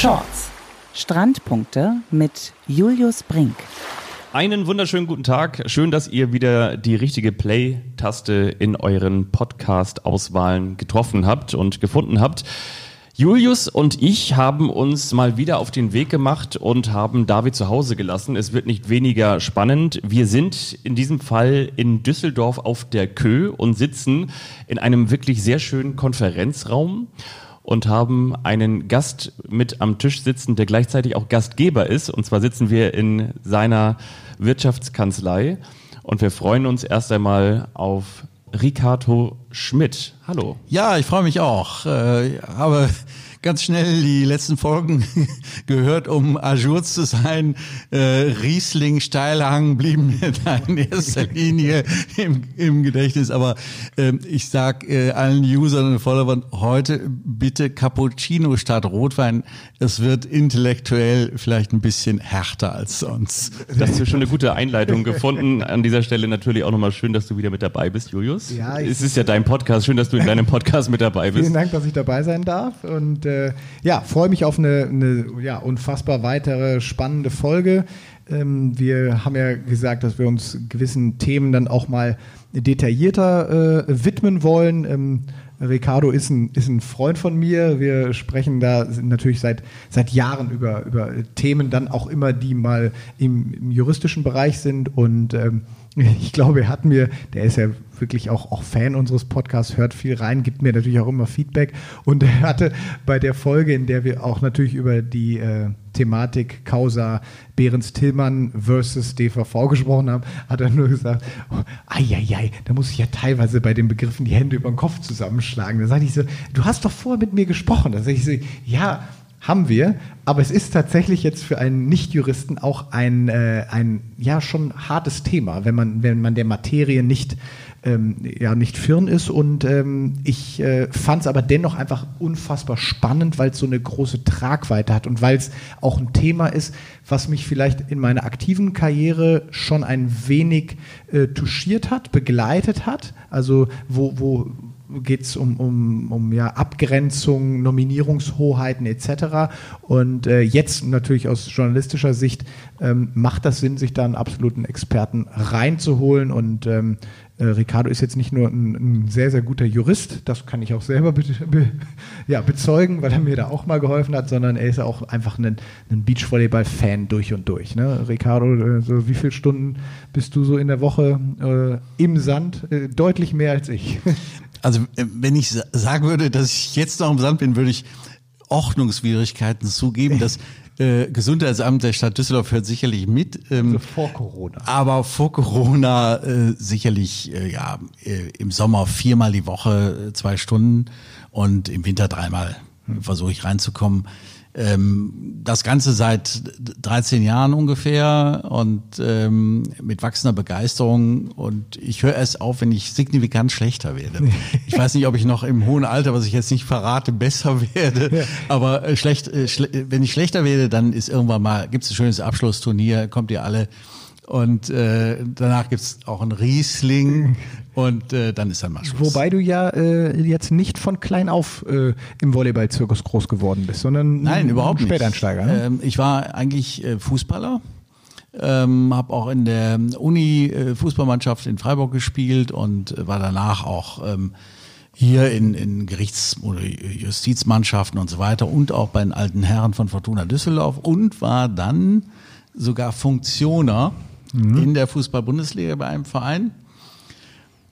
Shorts. Strandpunkte mit Julius Brink. Einen wunderschönen guten Tag. Schön, dass ihr wieder die richtige Play-Taste in euren Podcast-Auswahlen getroffen habt und gefunden habt. Julius und ich haben uns mal wieder auf den Weg gemacht und haben David zu Hause gelassen. Es wird nicht weniger spannend. Wir sind in diesem Fall in Düsseldorf auf der Kö und sitzen in einem wirklich sehr schönen Konferenzraum und haben einen Gast mit am Tisch sitzen, der gleichzeitig auch Gastgeber ist. Und zwar sitzen wir in seiner Wirtschaftskanzlei und wir freuen uns erst einmal auf Ricardo Schmidt. Hallo. Ja, ich freue mich auch. Äh, habe ganz schnell die letzten Folgen gehört, um ajour zu sein. Äh, Riesling, Steilhang blieben mir da in erster Linie im, im Gedächtnis. Aber äh, ich sag äh, allen Usern und Followern heute bitte Cappuccino statt Rotwein. Es wird intellektuell vielleicht ein bisschen härter als sonst. Das ist schon eine gute Einleitung gefunden. An dieser Stelle natürlich auch nochmal schön, dass du wieder mit dabei bist, Julius. Ja, es ist ja dein Podcast. Schön, dass du in deinem Podcast mit dabei bist. Vielen Dank, dass ich dabei sein darf. Und äh, ja, freue mich auf eine, eine ja, unfassbar weitere spannende Folge. Ähm, wir haben ja gesagt, dass wir uns gewissen Themen dann auch mal detaillierter äh, widmen wollen. Ähm, Ricardo ist ein, ist ein Freund von mir. Wir sprechen da natürlich seit, seit Jahren über, über Themen, dann auch immer, die mal im, im juristischen Bereich sind. Und ähm, ich glaube, er hat mir, der ist ja wirklich auch, auch Fan unseres Podcasts, hört viel rein, gibt mir natürlich auch immer Feedback. Und er hatte bei der Folge, in der wir auch natürlich über die äh, Thematik Causa Behrens-Tillmann versus DVV gesprochen haben, hat er nur gesagt, oh, ai, da muss ich ja teilweise bei den Begriffen die Hände über den Kopf zusammenschlagen. Da sage ich so, du hast doch vorher mit mir gesprochen. Da sage ich so, ja, haben wir, aber es ist tatsächlich jetzt für einen Nichtjuristen auch ein, äh, ein ja schon hartes Thema, wenn man, wenn man der Materie nicht ähm, ja nicht firn ist. Und ähm, ich äh, fand es aber dennoch einfach unfassbar spannend, weil es so eine große Tragweite hat und weil es auch ein Thema ist, was mich vielleicht in meiner aktiven Karriere schon ein wenig äh, touchiert hat, begleitet hat. Also wo, wo geht es um, um, um ja, Abgrenzung, Nominierungshoheiten etc. Und äh, jetzt natürlich aus journalistischer Sicht ähm, macht das Sinn, sich da einen absoluten Experten reinzuholen. Und ähm, äh, Ricardo ist jetzt nicht nur ein, ein, sehr, sehr guter Jurist, das kann ich auch selber be be ja, bezeugen, weil er mir da auch mal geholfen hat, sondern er ist auch einfach ein, ein Beachvolleyball-Fan durch und durch. Ne? Ricardo, äh, so wie viele Stunden bist du so in der Woche äh, im Sand? Äh, deutlich mehr als ich. Also äh, wenn ich sagen würde, dass ich jetzt noch im Sand bin, würde ich Ordnungswidrigkeiten zugeben. Das äh, Gesundheitsamt der Stadt Düsseldorf hört sicherlich mit. Ähm, also vor Corona. Aber vor Corona äh, sicherlich äh, ja äh, im Sommer viermal die Woche äh, zwei Stunden und im Winter dreimal hm. versuche ich reinzukommen. Ähm, das Ganze seit 13 Jahren ungefähr und ähm, mit wachsender Begeisterung. Und ich höre erst auf, wenn ich signifikant schlechter werde. Ich weiß nicht, ob ich noch im hohen Alter, was ich jetzt nicht verrate, besser werde. Ja. Aber äh, schlecht, äh, wenn ich schlechter werde, dann ist irgendwann mal, gibt es ein schönes Abschlussturnier, kommt ihr alle und äh, danach gibt's auch ein Riesling und äh, dann ist dann mal Schluss. Wobei du ja äh, jetzt nicht von klein auf äh, im Volleyballzirkus groß geworden bist, sondern Nein, überhaupt Späteinsteiger. Ne? Ähm, ich war eigentlich äh, Fußballer. Ähm, habe auch in der Uni äh, Fußballmannschaft in Freiburg gespielt und äh, war danach auch ähm, hier in, in Gerichts- oder Justizmannschaften und so weiter und auch bei den alten Herren von Fortuna Düsseldorf und war dann sogar Funktioner mhm. in der Fußball-Bundesliga bei einem Verein.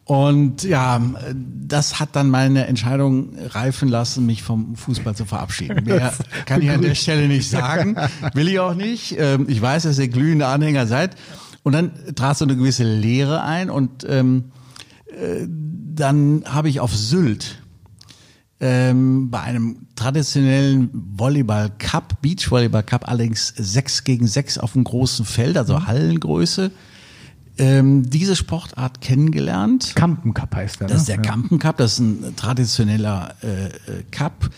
Und ja, das hat dann meine Entscheidung reifen lassen, mich vom Fußball zu verabschieden. Mehr kann ich an der Stelle nicht sagen, will ich auch nicht. Ähm, ich weiß, dass ihr glühende Anhänger seid. Und dann trat so eine gewisse Lehre ein und ähm, äh, dann habe ich auf Sylt ähm, bei einem traditionellen Volleyball Cup, Beach Volleyball Cup, allerdings sechs gegen sechs auf einem großen Feld, also mhm. Hallengröße, ähm, diese Sportart kennengelernt. Kampen Cup heißt der. Ne? Das ist der ja. Kampen Cup, das ist ein traditioneller äh, äh Cup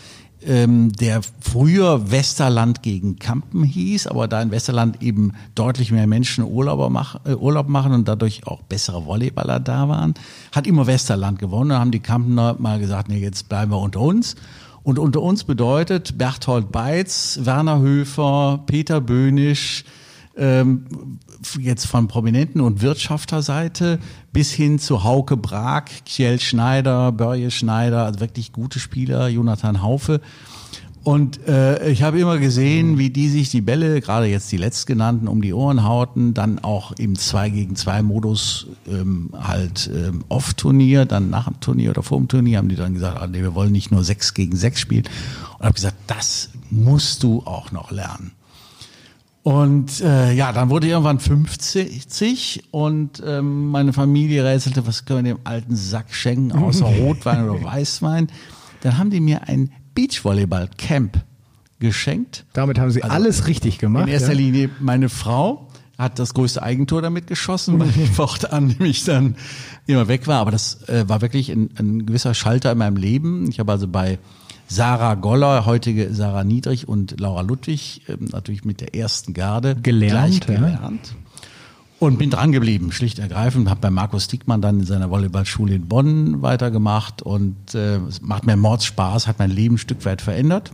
ähm, der früher Westerland gegen Kampen hieß, aber da in Westerland eben deutlich mehr Menschen Urlauber mach, äh, Urlaub machen und dadurch auch bessere Volleyballer da waren, hat immer Westerland gewonnen. Da haben die Kampener mal gesagt, nee, jetzt bleiben wir unter uns. Und unter uns bedeutet Berthold Beitz, Werner Höfer, Peter Böhnisch, ähm, jetzt von Prominenten und Wirtschafterseite bis hin zu Hauke Brag, Kjell Schneider, Börje Schneider, also wirklich gute Spieler, Jonathan Haufe. Und äh, ich habe immer gesehen, wie die sich die Bälle, gerade jetzt die letztgenannten, um die Ohren hauten, dann auch im 2 gegen 2 Modus ähm, halt ähm, Off-Turnier, dann nach dem Turnier oder vor dem Turnier haben die dann gesagt, ah, nee, wir wollen nicht nur 6 gegen 6 spielen. Und habe gesagt, das musst du auch noch lernen. Und äh, ja, dann wurde ich irgendwann 50 und ähm, meine Familie rätselte, was können wir dem alten Sack schenken, außer Rotwein oder Weißwein. Dann haben die mir ein Beachvolleyball-Camp geschenkt. Damit haben Sie Also, alles richtig gemacht. In erster ja? Linie meine Frau hat das größte Eigentor damit geschossen, weil ich fortan nämlich dann immer weg war. Aber das äh, war wirklich ein, ein gewisser Schalter in meinem Leben. Ich habe also bei Sarah Goller, heutige Sarah Niedrig und Laura Ludwig, ähm, natürlich mit der ersten Garde Gelernt, gelernt. Und bin dran geblieben, schlicht ergreifend. Habe bei Markus Diekmann dann in seiner Volleyballschule in Bonn weitergemacht und äh, es macht mir Mordspaß, hat mein Leben ein Stück weit verändert.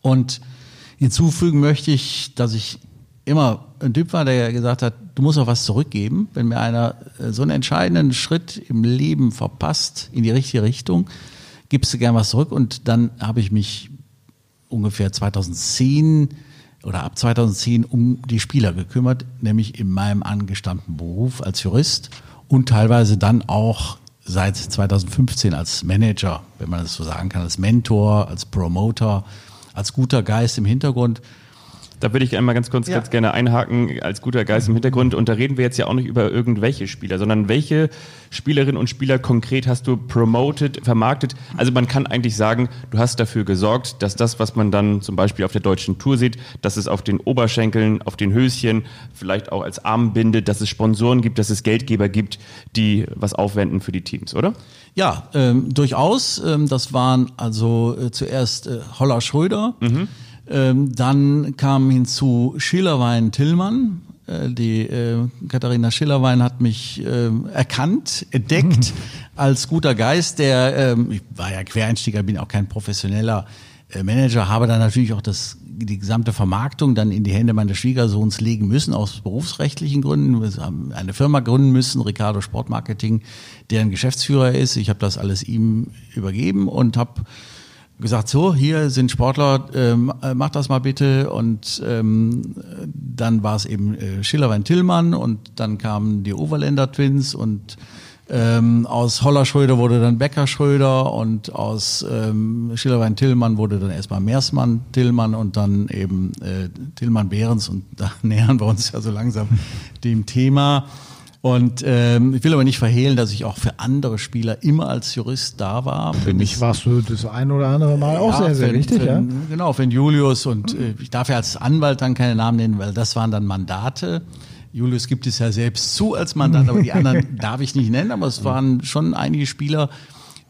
Und hinzufügen möchte ich, dass ich immer ein Typ war, der gesagt hat, du musst auch was zurückgeben. Wenn mir einer äh, so einen entscheidenden Schritt im Leben verpasst in die richtige Richtung, gibst du gern was zurück. Und dann habe ich mich ungefähr 2010 oder ab 2010 um die Spieler gekümmert, nämlich in meinem angestammten Beruf als Jurist und teilweise dann auch seit 2015 als Manager, wenn man das so sagen kann, als Mentor, als Promoter, als guter Geist im Hintergrund. Da würde ich einmal ganz kurz Ja. ganz gerne einhaken als guter Geist im Hintergrund. Und da reden wir jetzt ja auch nicht über irgendwelche Spieler, sondern welche Spielerinnen und Spieler konkret hast du promoted, vermarktet? Also man kann eigentlich sagen, du hast dafür gesorgt, dass das, was man dann zum Beispiel auf der deutschen Tour sieht, dass es auf den Oberschenkeln, auf den Höschen, vielleicht auch als Armbinde, dass es Sponsoren gibt, dass es Geldgeber gibt, die was aufwenden für die Teams, oder? Ja, ähm, durchaus. Ähm, das waren also äh, zuerst äh, Holler Schröder, ähm, dann kam hinzu Schillerwein Tillmann. Äh, die äh, Katharina Schillerwein hat mich äh, erkannt, entdeckt als guter Geist, der, ähm, ich war ja Quereinsteiger, bin auch kein professioneller äh, Manager, habe dann natürlich auch das, die gesamte Vermarktung dann in die Hände meines Schwiegersohns legen müssen, aus berufsrechtlichen Gründen. Wir haben eine Firma gründen müssen, Ricardo Sportmarketing, deren Geschäftsführer ist. Ich habe das alles ihm übergeben und habe gesagt, so, hier sind Sportler, ähm, äh, mach das mal bitte. Und ähm, dann war es eben äh, Schillerwein Tillmann und dann kamen die Overländer Twins und ähm, aus Holler Schröder wurde dann Becker Schröder und aus ähm, Schillerwein Tillmann wurde dann erstmal Meersmann Tillmann und dann eben äh, Tillmann Behrens und da nähern wir uns ja so langsam dem Thema. Und ähm, ich will aber nicht verhehlen, dass ich auch für andere Spieler immer als Jurist da war. Für mich warst du das ein oder andere Mal auch sehr, sehr für, wichtig, für, ja. Genau, den Julius und äh, ich darf ja als Anwalt dann keine Namen nennen, weil das waren dann Mandate. Julius gibt es ja selbst zu als Mandat, aber die anderen darf ich nicht nennen, aber es waren schon einige Spieler.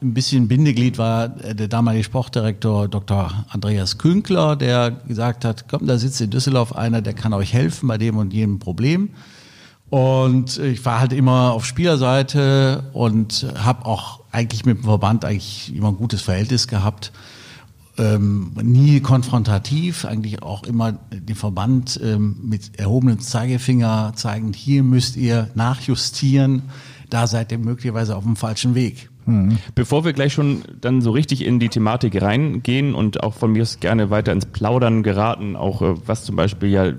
Ein bisschen Bindeglied war äh, der damalige Sportdirektor Dr. Andreas Künkler, der gesagt hat, komm, da sitzt in Düsseldorf einer, der kann euch helfen bei dem und jenem Problem. Und ich war halt immer auf Spielerseite und habe auch eigentlich mit dem Verband eigentlich immer ein gutes Verhältnis gehabt. Ähm, nie konfrontativ, eigentlich auch immer den Verband ähm, mit erhobenem Zeigefinger zeigend, hier müsst ihr nachjustieren, da seid ihr möglicherweise auf dem falschen Weg. Bevor wir gleich schon dann so richtig in die Thematik reingehen und auch von mir aus gerne weiter ins Plaudern geraten, auch äh, was zum Beispiel ja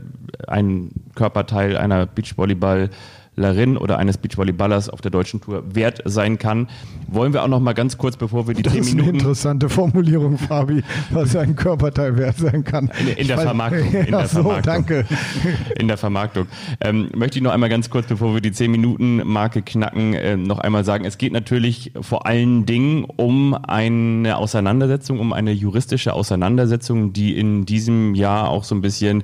ein Körperteil einer Beachvolleyballerin oder eines Beachvolleyballers auf der deutschen Tour wert sein kann, wollen wir auch noch mal ganz kurz, bevor wir die Das zehn ist eine Minuten interessante Formulierung, Fabi, was ein Körperteil wert sein kann. In, in der weiß- Vermarktung. In der so, Vermarktung. danke. In der Vermarktung. Ähm, möchte ich noch einmal ganz kurz, bevor wir die 10-Minuten-Marke knacken, äh, noch einmal sagen, es geht natürlich vor allen Dingen um eine Auseinandersetzung, um eine juristische Auseinandersetzung, die in diesem Jahr auch so ein bisschen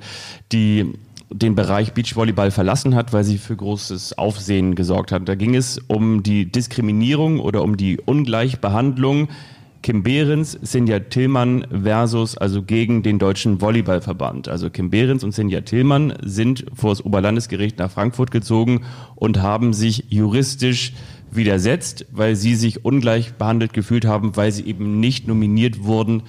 die den Bereich Beachvolleyball verlassen hat, weil sie für großes Aufsehen gesorgt hat. Da ging es um die Diskriminierung oder um die Ungleichbehandlung Kim Behrens, Sinja Tillmann versus, also gegen den Deutschen Volleyballverband. Also Kim Behrens und Sinja Tillmann sind vor das Oberlandesgericht nach Frankfurt gezogen und haben sich juristisch widersetzt, weil sie sich ungleich behandelt gefühlt haben, weil sie eben nicht nominiert wurden,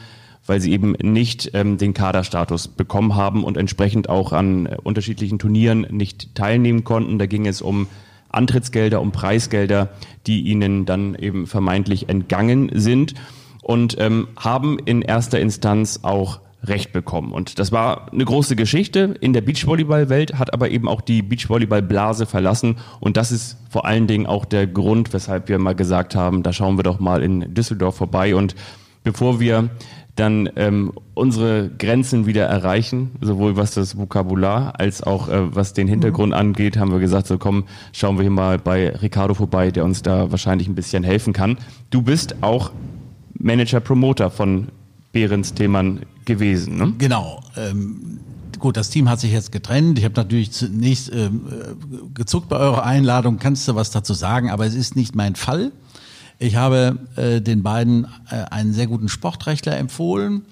weil sie eben nicht ähm, den Kaderstatus bekommen haben und entsprechend auch an äh, unterschiedlichen Turnieren nicht teilnehmen konnten. Da ging es um Antrittsgelder, um Preisgelder, die ihnen dann eben vermeintlich entgangen sind und ähm, haben in erster Instanz auch Recht bekommen. Und das war eine große Geschichte in der Beachvolleyball-Welt, hat aber eben auch die Beachvolleyball-Blase verlassen. Und das ist vor allen Dingen auch der Grund, weshalb wir mal gesagt haben, da schauen wir doch mal in Düsseldorf vorbei. Und bevor wir dann ähm, unsere Grenzen wieder erreichen, sowohl was das Vokabular als auch äh, was den Hintergrund mhm. angeht, haben wir gesagt, so komm, schauen wir hier mal bei Ricardo vorbei, der uns da wahrscheinlich ein bisschen helfen kann. Du bist auch Manager-Promoter von Behrens Themann gewesen. Ne? Genau. Ähm, gut, das Team hat sich jetzt getrennt. Ich habe natürlich zunächst ähm, äh, gezuckt bei eurer Einladung. Kannst du was dazu sagen? Aber es ist nicht mein Fall. Ich habe äh, den beiden äh, einen sehr guten Sportrechtler empfohlen,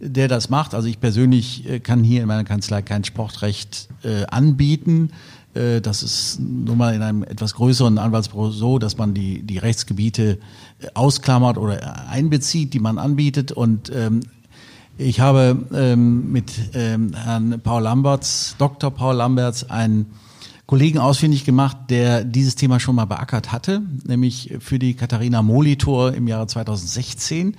der das macht. Also ich persönlich äh, kann hier in meiner Kanzlei kein Sportrecht äh, anbieten. Äh, das ist nun mal in einem etwas größeren Anwaltsbüro so, dass man die, die Rechtsgebiete äh, ausklammert oder einbezieht, die man anbietet. Und ähm, ich habe ähm, mit ähm, Herrn Paul Lamberts, Dr. Paul Lamberts, einen Kollegen ausfindig gemacht, der dieses Thema schon mal beackert hatte, nämlich für die Katharina Molitor im Jahre 2016.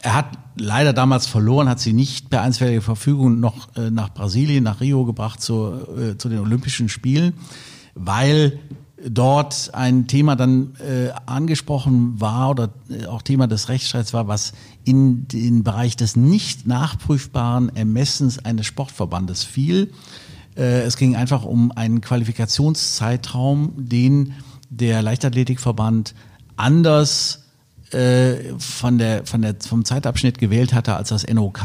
Er hat leider damals verloren, hat sie nicht per einstweiliger Verfügung noch äh, nach Brasilien, nach Rio gebracht zu, äh, zu den Olympischen Spielen, weil dort ein Thema dann äh, angesprochen war oder äh, auch Thema des Rechtsstreits war, was in den Bereich des nicht nachprüfbaren Ermessens eines Sportverbandes fiel. Äh, es ging einfach um einen Qualifikationszeitraum, den der Leichtathletikverband anders äh, von der, von der, vom Zeitabschnitt gewählt hatte als das NOK.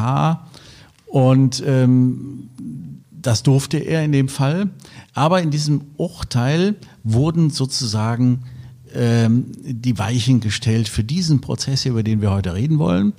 Und ähm, das durfte er in dem Fall. Aber in diesem Urteil wurden sozusagen ähm, die Weichen gestellt für diesen Prozess, über den wir heute reden wollen.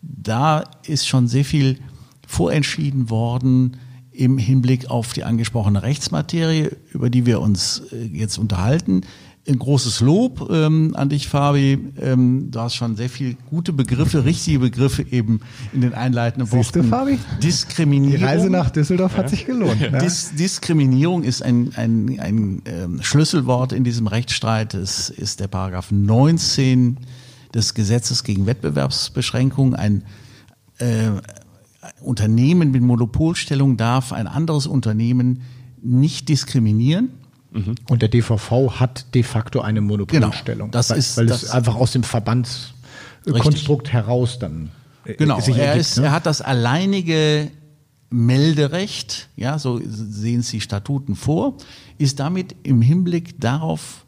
Da ist schon sehr viel vorentschieden worden, im Hinblick auf die angesprochene Rechtsmaterie, über die wir uns äh, jetzt unterhalten. Ein großes Lob ähm, an dich, Fabi. Ähm, du hast schon sehr viele gute Begriffe, richtige Begriffe eben in den einleitenden Siehst Worten. Du, Fabi? Diskriminierung. Die Reise nach Düsseldorf hat sich gelohnt. Ja. Dis Diskriminierung ist ein, ein, ein ähm, Schlüsselwort in diesem Rechtsstreit. Es ist der Paragraph 19 des Gesetzes gegen Wettbewerbsbeschränkung, ein äh, Unternehmen mit Monopolstellung darf ein anderes Unternehmen nicht diskriminieren. Mhm. Und der DVV hat de facto eine Monopolstellung. Genau, das weil, ist, weil das es einfach aus dem Verbandskonstrukt heraus dann äh, genau. sich er, ist, ne? er hat das alleinige Melderecht, ja, so sehen es die Statuten vor, ist damit im Hinblick darauf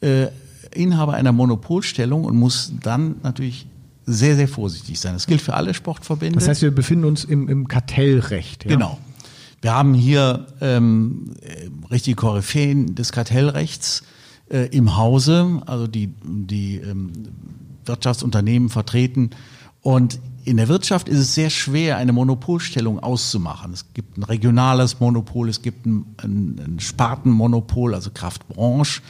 äh, Inhaber einer Monopolstellung und muss dann natürlich sehr, sehr vorsichtig sein. Das gilt für alle Sportverbände. Das heißt, wir befinden uns im, im Kartellrecht. Ja? Genau. Wir haben hier ähm, richtige Koryphäen des Kartellrechts äh, im Hause, also die, die ähm, Wirtschaftsunternehmen vertreten. Und in der Wirtschaft ist es sehr schwer, eine Monopolstellung auszumachen. Es gibt ein regionales Monopol, es gibt ein, ein, ein Spartenmonopol, also Kraftbranche.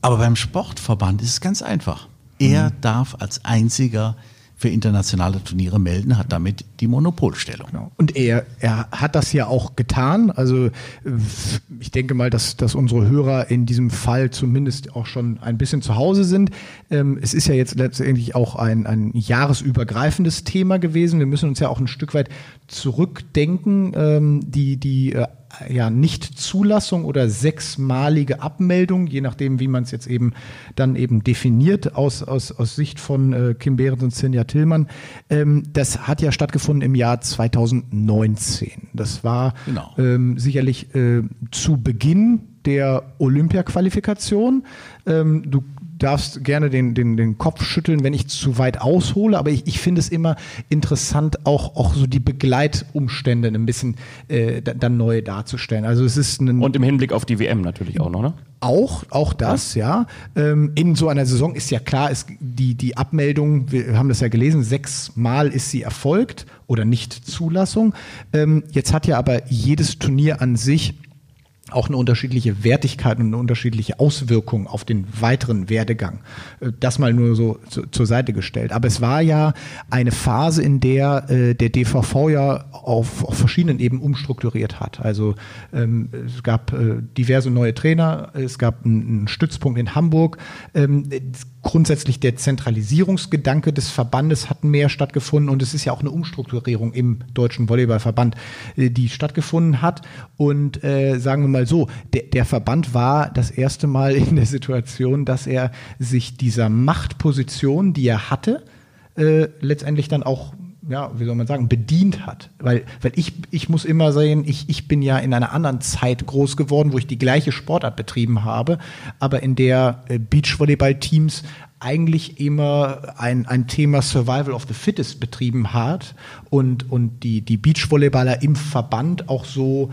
Aber beim Sportverband ist es ganz einfach. Er mhm. darf als einziger für internationale Turniere melden, hat damit die Monopolstellung. Genau. Und er, er hat das ja auch getan. Also ich denke mal, dass, dass unsere Hörer in diesem Fall zumindest auch schon ein bisschen zu Hause sind. Ähm, es ist ja jetzt letztendlich auch ein, ein jahresübergreifendes Thema gewesen. Wir müssen uns ja auch ein Stück weit zurückdenken. Ähm, die die äh, ja, Nichtzulassung oder sechsmalige Abmeldung, je nachdem, wie man es jetzt eben dann eben definiert aus, aus, aus Sicht von äh, Kim Behrens und Sinja Tillmann. Ähm, das hat ja stattgefunden im Jahr 2019. Das war genau. ähm, sicherlich äh, zu Beginn der Olympia-Qualifikation. Ähm, du darfst gerne den, den, den Kopf schütteln, wenn ich zu weit aushole, aber ich, ich finde es immer interessant, auch, auch so die Begleitumstände ein bisschen äh, dann neu darzustellen. Also es ist ein Und im Hinblick auf die WM natürlich auch noch, ne? Auch, auch das, ja. ja. Ähm, in so einer Saison ist ja klar, ist die, die Abmeldung, wir haben das ja gelesen, sechsmal ist sie erfolgt oder nicht Zulassung. Ähm, jetzt hat ja aber jedes Turnier an sich auch eine unterschiedliche Wertigkeit und eine unterschiedliche Auswirkung auf den weiteren Werdegang. Äh, das mal nur so zu, zur Seite gestellt. Aber es war ja eine Phase, in der äh, der DVV ja auf, auf verschiedenen Ebenen umstrukturiert hat. Also ähm, es gab äh, diverse neue Trainer, es gab einen, einen Stützpunkt in Hamburg. Ähm, grundsätzlich der Zentralisierungsgedanke des Verbandes hat mehr stattgefunden und es ist ja auch eine Umstrukturierung im Deutschen Volleyballverband, äh, die stattgefunden hat. Und äh, sagen wir mal so, der, der Verband war das erste Mal in der Situation, dass er sich dieser Machtposition, die er hatte, äh, letztendlich dann auch ja, wie soll man sagen, bedient hat. Weil, weil ich, ich muss immer sehen, ich, ich bin ja in einer anderen Zeit groß geworden, wo ich die gleiche Sportart betrieben habe, aber in der äh, Beachvolleyball-Teams eigentlich immer ein, ein Thema Survival of the Fittest betrieben hat und, und die, die Beachvolleyballer im Verband auch so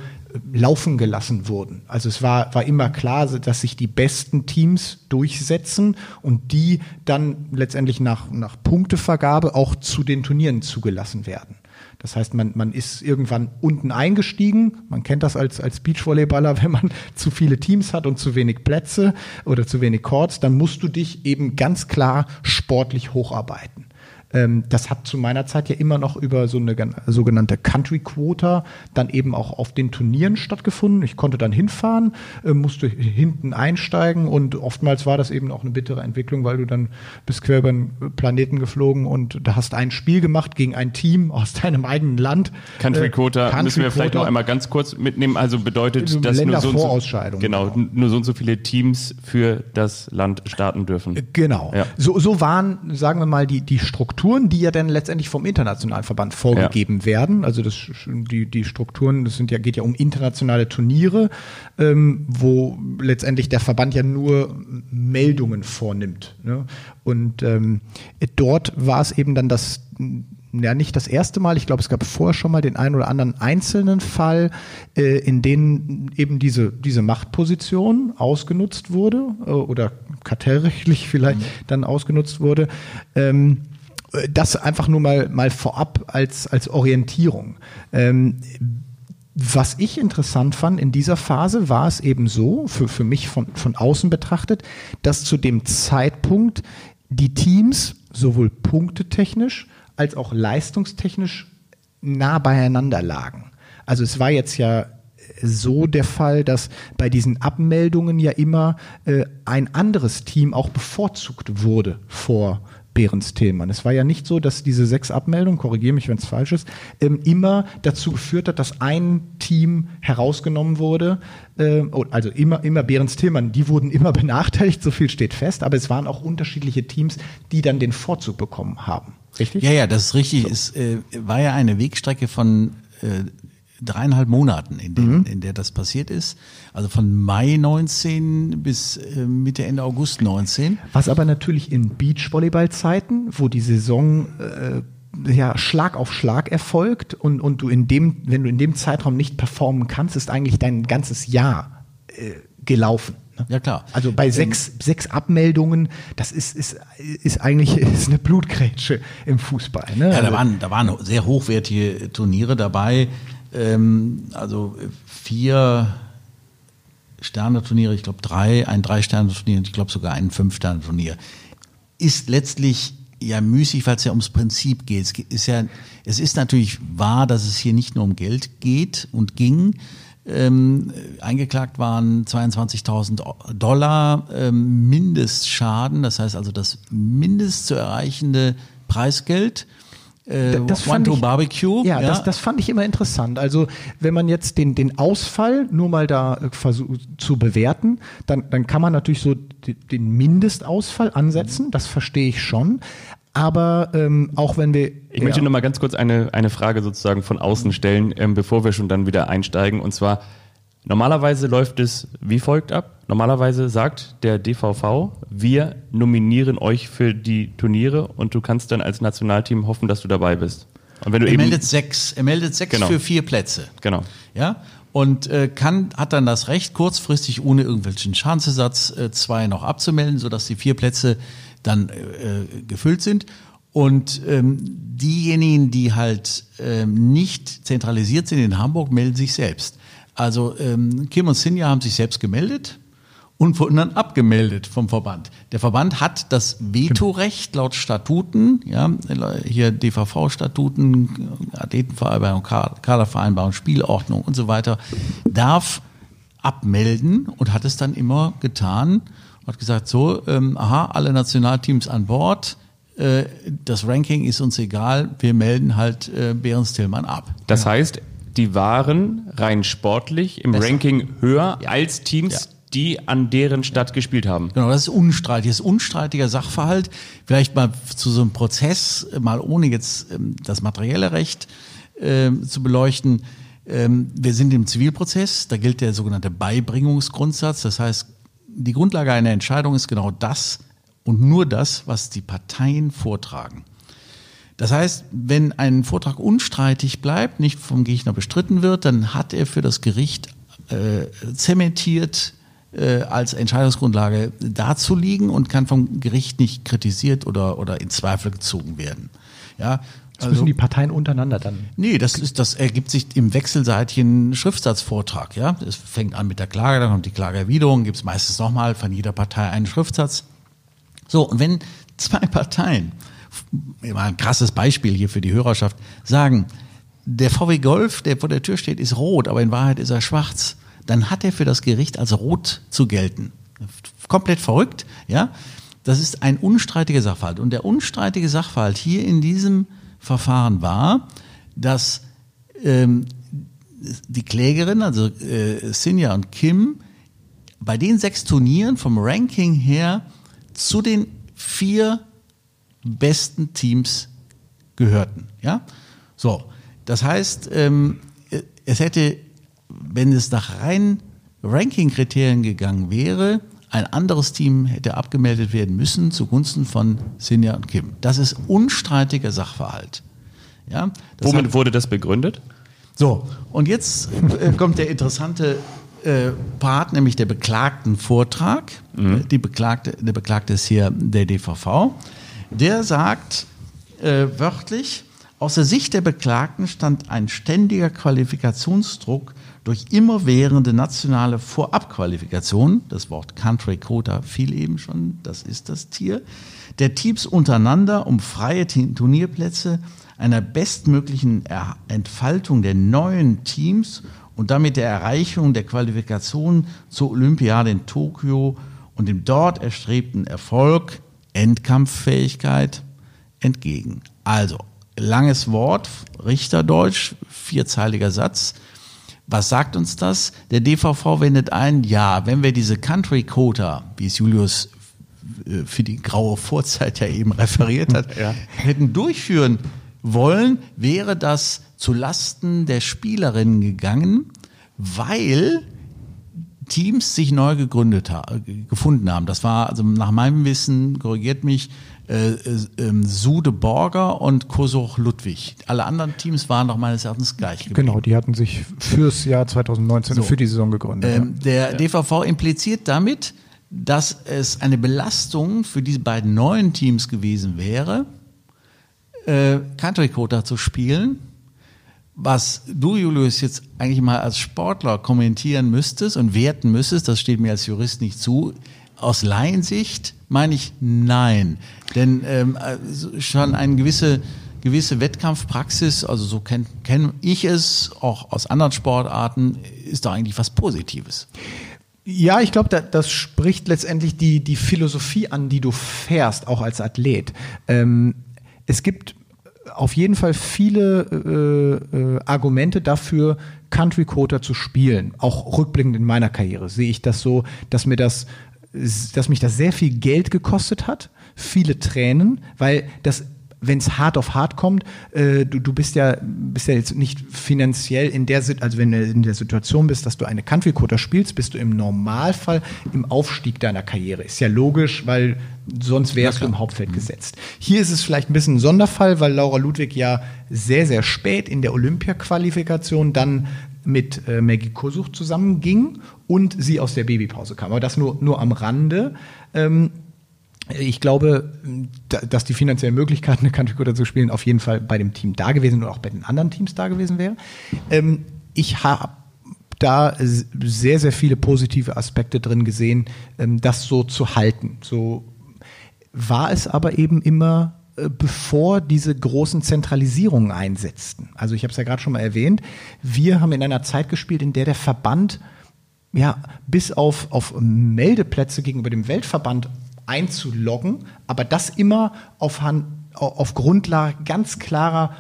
laufen gelassen wurden. Also es war, war immer klar, dass sich die besten Teams durchsetzen und die dann letztendlich nach, nach Punktevergabe auch zu den Turnieren zugelassen werden. Das heißt, man, man ist irgendwann unten eingestiegen. Man kennt das als, als Beachvolleyballer, wenn man zu viele Teams hat und zu wenig Plätze oder zu wenig Courts, dann musst du dich eben ganz klar sportlich hocharbeiten. Ähm, das hat zu meiner Zeit ja immer noch über so eine sogenannte Country Quota dann eben auch auf den Turnieren stattgefunden. Ich konnte dann hinfahren, äh, musste hinten einsteigen und oftmals war das eben auch eine bittere Entwicklung, weil du dann bist quer über den Planeten geflogen und da hast ein Spiel gemacht gegen ein Team aus deinem eigenen Land. Country Quota äh, Country müssen wir Quota, vielleicht noch einmal ganz kurz mitnehmen. Also bedeutet, dass nur so, und so, genau, genau, nur so und so viele Teams für das Land starten dürfen. Genau. Ja. So, so waren, sagen wir mal, die, die Strukturen Strukturen, die ja dann letztendlich vom internationalen Verband vorgegeben ja. werden. Also das, die, die Strukturen, das sind ja, geht ja um internationale Turniere, ähm, wo letztendlich der Verband ja nur Meldungen vornimmt. Ne? Und ähm, dort war es eben dann das ja nicht das erste Mal, ich glaube, es gab vorher schon mal den einen oder anderen einzelnen Fall, äh, in dem eben diese, diese Machtposition ausgenutzt wurde äh, oder kartellrechtlich vielleicht mhm. dann ausgenutzt wurde. Ähm, das einfach nur mal, mal vorab als, als Orientierung. Ähm, was ich interessant fand in dieser Phase war es eben so, für, für mich von, von außen betrachtet, dass zu dem Zeitpunkt die Teams sowohl punktetechnisch als auch leistungstechnisch nah beieinander lagen. Also es war jetzt ja so der Fall, dass bei diesen Abmeldungen ja immer äh, ein anderes Team auch bevorzugt wurde vor Behrens Tillmann. Es war ja nicht so, dass diese sechs Abmeldungen, korrigiere mich, wenn es falsch ist, ähm, immer dazu geführt hat, dass ein Team herausgenommen wurde. Äh, also immer, immer Behrens Tillmann, die wurden immer benachteiligt, so viel steht fest, aber es waren auch unterschiedliche Teams, die dann den Vorzug bekommen haben. Richtig? Ja, ja, das ist richtig. So. Es äh, war ja eine Wegstrecke von äh, dreieinhalb Monaten, in, den, mhm. in der das passiert ist. Also von Mai 19 bis äh, Mitte, Ende August 19. Was aber natürlich in Beachvolleyball-Zeiten, wo die Saison äh, ja, Schlag auf Schlag erfolgt und, und du in dem, wenn du in dem Zeitraum nicht performen kannst, ist eigentlich dein ganzes Jahr äh, gelaufen. Ne? Ja klar. Also bei sechs, ähm, sechs Abmeldungen, das ist, ist, ist eigentlich ist eine Blutgrätsche im Fußball. Ne? Ja, da also waren, da waren sehr hochwertige Turniere dabei ähm, also vier Sterne-Turniere, ich glaube drei, ein Drei-Sterne-Turnier, ich glaube sogar ein Fünf-Sterne-Turnier. Ist letztlich ja müßig, weil es ja ums Prinzip geht. Es ist ja, es ist natürlich wahr, dass es hier nicht nur um Geld geht und ging. Ähm, eingeklagt waren 22.000 Dollar ähm, Mindestschaden, das heißt also das mindest zu erreichende Preisgeld äh, das One to Barbecue. Ja, ja. Das, das fand ich immer interessant. Also wenn man jetzt den, den Ausfall nur mal da äh, versucht zu bewerten, dann, dann kann man natürlich so den Mindestausfall ansetzen, das verstehe ich schon. Aber ähm, auch wenn wir. Ich ja. möchte noch mal ganz kurz eine, eine Frage sozusagen von außen stellen, ähm, bevor wir schon dann wieder einsteigen. Und zwar, Normalerweise läuft es wie folgt ab. Normalerweise sagt der DVV, wir nominieren euch für die Turniere und du kannst dann als Nationalteam hoffen, dass du dabei bist. Und wenn du er meldet sechs, er meldet sechs genau. für vier Plätze. Genau. Ja. Und äh, kann, hat dann das Recht, kurzfristig ohne irgendwelchen Schadensersatz äh, zwei noch abzumelden, sodass die vier Plätze dann äh, äh gefüllt sind. Und ähm, diejenigen, die halt ähm, nicht zentralisiert sind in Hamburg, melden sich selbst. Also ähm, Kim und Sinja haben sich selbst gemeldet und wurden dann abgemeldet vom Verband. Der Verband hat das Vetorecht laut Statuten, ja, hier DVV-Statuten, Athletenvereinbarung, Kadervereinbarung, Spielordnung und so weiter, darf abmelden und hat es dann immer getan hat gesagt, so, ähm, aha, alle Nationalteams an Bord, äh, das Ranking ist uns egal, wir melden halt äh, Behrens Tillmann ab. Das heißt, die waren rein sportlich im Besser. Ranking höher ja. als Teams, ja. die an deren Stadt gespielt haben. Genau, das ist unstreitig, das ist unstreitiger Sachverhalt. Vielleicht mal zu so einem Prozess, mal ohne jetzt ähm, das materielle Recht äh, zu beleuchten. Ähm, wir sind im Zivilprozess, da gilt der sogenannte Beibringungsgrundsatz. Das heißt, die Grundlage einer Entscheidung ist genau das und nur das, was die Parteien vortragen. Das heißt, wenn ein Vortrag unstreitig bleibt, nicht vom Gegner bestritten wird, dann hat er für das Gericht äh, zementiert äh, als Entscheidungsgrundlage dazuliegen und kann vom Gericht nicht kritisiert oder, oder in Zweifel gezogen werden. Ja, das also, müssen die Parteien untereinander dann. Nee, das ist, das ergibt sich im wechselseitigen Schriftsatzvortrag, ja. Es fängt an mit der Klage, dann kommt die Klageerwiderung, gibt es meistens nochmal von jeder Partei einen Schriftsatz. So, und wenn zwei Parteien, mal ein krasses Beispiel hier für die Hörerschaft, sagen, der VW Golf, der vor der Tür steht, ist rot, aber in Wahrheit ist er schwarz, dann hat er für das Gericht als rot zu gelten. Komplett verrückt, ja. Das ist ein unstreitiger Sachverhalt. Und der unstreitige Sachverhalt hier in diesem Verfahren war, dass ähm, die Klägerin, also äh, Sinja und Kim, bei den sechs Turnieren vom Ranking her zu den vier besten Teams gehörten. Ja, so. Das heißt, ähm, es hätte, wenn es nach rein Ranking-Kriterien gegangen wäre, ein anderes Team hätte abgemeldet werden müssen zugunsten von Sinja und Kim. Das ist unstreitiger Sachverhalt. Ja, Womit hat, wurde das begründet? So, und jetzt äh, kommt der interessante äh, Part, nämlich der beklagten Vortrag. Mhm. Die Beklagte, der Beklagte ist hier der DVV. Der sagt äh, wörtlich, aus der Sicht der Beklagten stand ein ständiger Qualifikationsdruck durch immerwährende nationale Vorabqualifikation, das Wort Country Quota fiel eben schon, das ist das Tier, der Teams untereinander um freie Turnierplätze, einer bestmöglichen Entfaltung der neuen Teams und damit der Erreichung der Qualifikation zur Olympiade in Tokio und dem dort erstrebten Erfolg, Endkampffähigkeit entgegen. Also, langes Wort, Richterdeutsch, vierzeiliger Satz. Was sagt uns das? Der DVV wendet ein, ja, wenn wir diese Country Quota, wie es Julius äh, für die graue Vorzeit ja eben referiert hat, ja. hätten durchführen wollen, wäre das zu Lasten der Spielerinnen gegangen, weil Teams sich neu gegründet gefunden haben. Das war also nach meinem Wissen, korrigiert mich, äh, äh, Sude Borger und Kosuch Ludwig. Alle anderen Teams waren doch meines Erachtens gleich geblieben. Genau, die hatten sich fürs Jahr 2019 so. für die Saison gegründet. Ähm, der ja. DVV impliziert damit, dass es eine Belastung für diese beiden neuen Teams gewesen wäre, äh, Country Quota zu spielen, was du, Julius, jetzt eigentlich mal als Sportler kommentieren müsstest und werten müsstest, das steht mir als Jurist nicht zu, aus Laiensicht meine ich nein. Denn ähm, also schon eine gewisse, gewisse Wettkampfpraxis, also so kenne kenn ich es, auch aus anderen Sportarten, ist da eigentlich was Positives. Ja, ich glaube, das, das spricht letztendlich die, die Philosophie an, die du fährst, auch als Athlet. Ähm, es gibt auf jeden Fall viele äh, äh, Argumente dafür, Country Quota zu spielen. Auch rückblickend in meiner Karriere sehe ich das so, dass mir das dass mich das sehr viel Geld gekostet hat, viele Tränen, weil das wenn es hart auf hart kommt, äh, du, du bist ja bist ja jetzt nicht finanziell in der also wenn du in der Situation bist, dass du eine Country Quota spielst, bist du im Normalfall im Aufstieg deiner Karriere. Ist ja logisch, weil sonst wärst du im Hauptfeld mhm. gesetzt. Hier ist es vielleicht ein bisschen ein Sonderfall, weil Laura Ludwig ja sehr sehr spät in der Olympia-Qualifikation dann mit äh, Maggie Kosuch zusammenging und sie aus der Babypause kam. Aber das nur, nur am Rande. Ähm, ich glaube, dass die finanziellen Möglichkeiten, eine Country Quarter zu spielen, auf jeden Fall bei dem Team da gewesen und auch bei den anderen Teams da gewesen wäre. Ähm, ich habe da sehr, sehr viele positive Aspekte drin gesehen, ähm, das so zu halten. So war es aber eben immer äh, bevor diese großen Zentralisierungen einsetzten. Also ich habe es ja gerade schon mal erwähnt, wir haben in einer Zeit gespielt, in der der Verband ja bis auf, auf Meldeplätze gegenüber dem Weltverband einzuloggen, aber das immer auf, auf Grundlage ganz klarer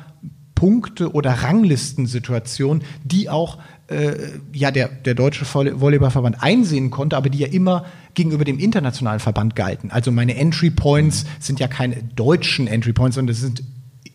Punkte oder Ranglistensituationen, die auch äh, ja der, der deutsche Volleyballverband einsehen konnte, aber die ja immer gegenüber dem internationalen Verband galten. Also meine Entry Points sind ja keine deutschen Entry Points, sondern das sind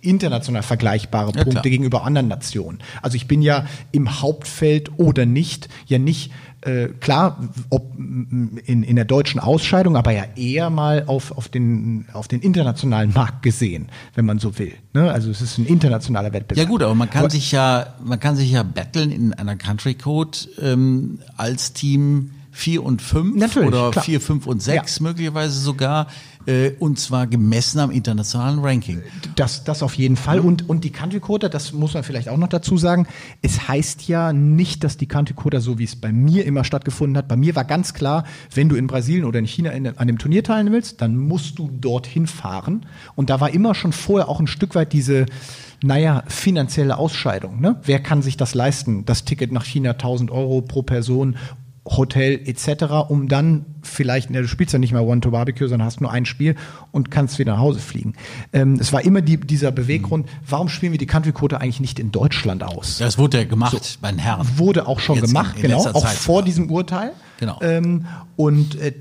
international vergleichbare Punkte klar. gegenüber anderen Nationen. Also ich bin ja im Hauptfeld oder nicht, ja nicht äh, klar, ob in, in der deutschen Ausscheidung, aber ja eher mal auf, auf, den, auf den internationalen Markt gesehen, wenn man so will. Ne? Also es ist ein internationaler Wettbewerb. Ja gut, aber man kann aber, sich ja, man kann sich ja battlen in einer Country Code ähm, als Team 4 und 5 oder 4, 5 und 6 ja. möglicherweise sogar. Äh, und zwar gemessen am internationalen Ranking. Das, das auf jeden Fall. Und, und die Country Quota, das muss man vielleicht auch noch dazu sagen, es heißt ja nicht, dass die Country Quota, so wie es bei mir immer stattgefunden hat, bei mir war ganz klar, wenn du in Brasilien oder in China in, an dem Turnier teilnehmen willst, dann musst du dorthin fahren. Und da war immer schon vorher auch ein Stück weit diese, naja, finanzielle Ausscheidung. Ne? Wer kann sich das leisten? Das Ticket nach China 1000 Euro pro Person Hotel etc., um dann vielleicht, ne, du spielst ja nicht mal One to Barbecue, sondern hast nur ein Spiel und kannst wieder nach Hause fliegen. Ähm, es war immer die, dieser Beweggrund, warum spielen wir die Country Quote eigentlich nicht in Deutschland aus? Ja, es wurde ja gemacht so, bei den Herren. Wurde auch schon Jetzt gemacht, in, in genau, auch Zeit vor sogar. diesem Urteil. Genau. Ähm, und äh,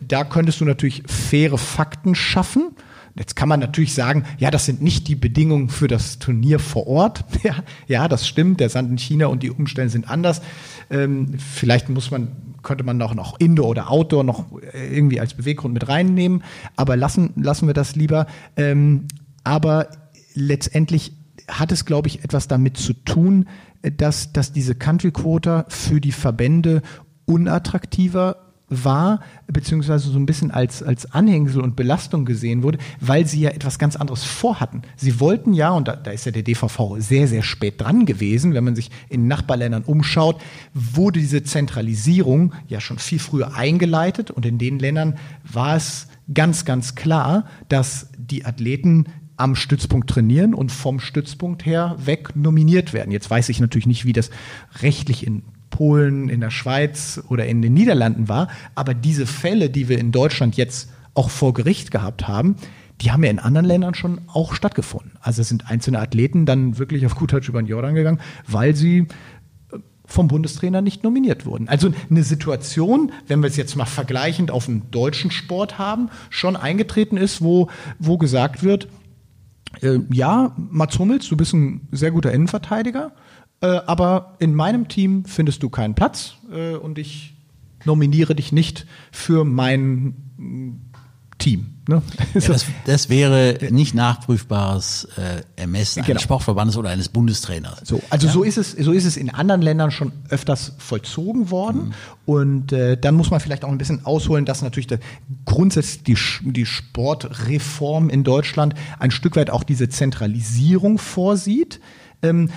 da könntest du natürlich faire Fakten schaffen. Jetzt kann man natürlich sagen, ja, das sind nicht die Bedingungen für das Turnier vor Ort. Ja, ja das stimmt. Der Sand in China und die Umstände sind anders. Ähm, vielleicht muss man, könnte man noch, noch Indoor oder Outdoor noch irgendwie als Beweggrund mit reinnehmen, aber lassen, lassen wir das lieber. Ähm, aber letztendlich hat es, glaube ich, etwas damit zu tun, dass, dass diese Country Quota für die Verbände unattraktiver war, beziehungsweise so ein bisschen als, als Anhängsel und Belastung gesehen wurde, weil sie ja etwas ganz anderes vorhatten. Sie wollten ja, und da, da ist ja der DVV sehr, sehr spät dran gewesen, wenn man sich in Nachbarländern umschaut, wurde diese Zentralisierung ja schon viel früher eingeleitet und in den Ländern war es ganz, ganz klar, dass die Athleten am Stützpunkt trainieren und vom Stützpunkt her weg nominiert werden. Jetzt weiß ich natürlich nicht, wie das rechtlich in Polen, in der Schweiz oder in den Niederlanden war. Aber diese Fälle, die wir in Deutschland jetzt auch vor Gericht gehabt haben, die haben ja in anderen Ländern schon auch stattgefunden. Also sind einzelne Athleten dann wirklich auf gut Deutsch über den Jordan gegangen, weil sie äh, vom Bundestrainer nicht nominiert wurden. Also eine Situation, wenn wir es jetzt mal vergleichend auf den deutschen Sport haben, schon eingetreten ist, wo, wo gesagt wird, äh, ja, Mats Hummels, du bist ein sehr guter Innenverteidiger, äh, aber in meinem Team findest du keinen Platz äh, und ich nominiere dich nicht für mein mm, Team. Ne? Ja, das, das, wäre nicht nachprüfbares äh, Ermessen genau. eines Sportverbandes oder eines Bundestrainers. So, also ja? so ist es, so ist es in anderen Ländern schon öfters vollzogen worden. Mhm. Und äh, dann muss man vielleicht auch ein bisschen ausholen, dass natürlich der, grundsätzlich die, die Sportreform in Deutschland ein Stück weit auch diese Zentralisierung vorsieht ähm,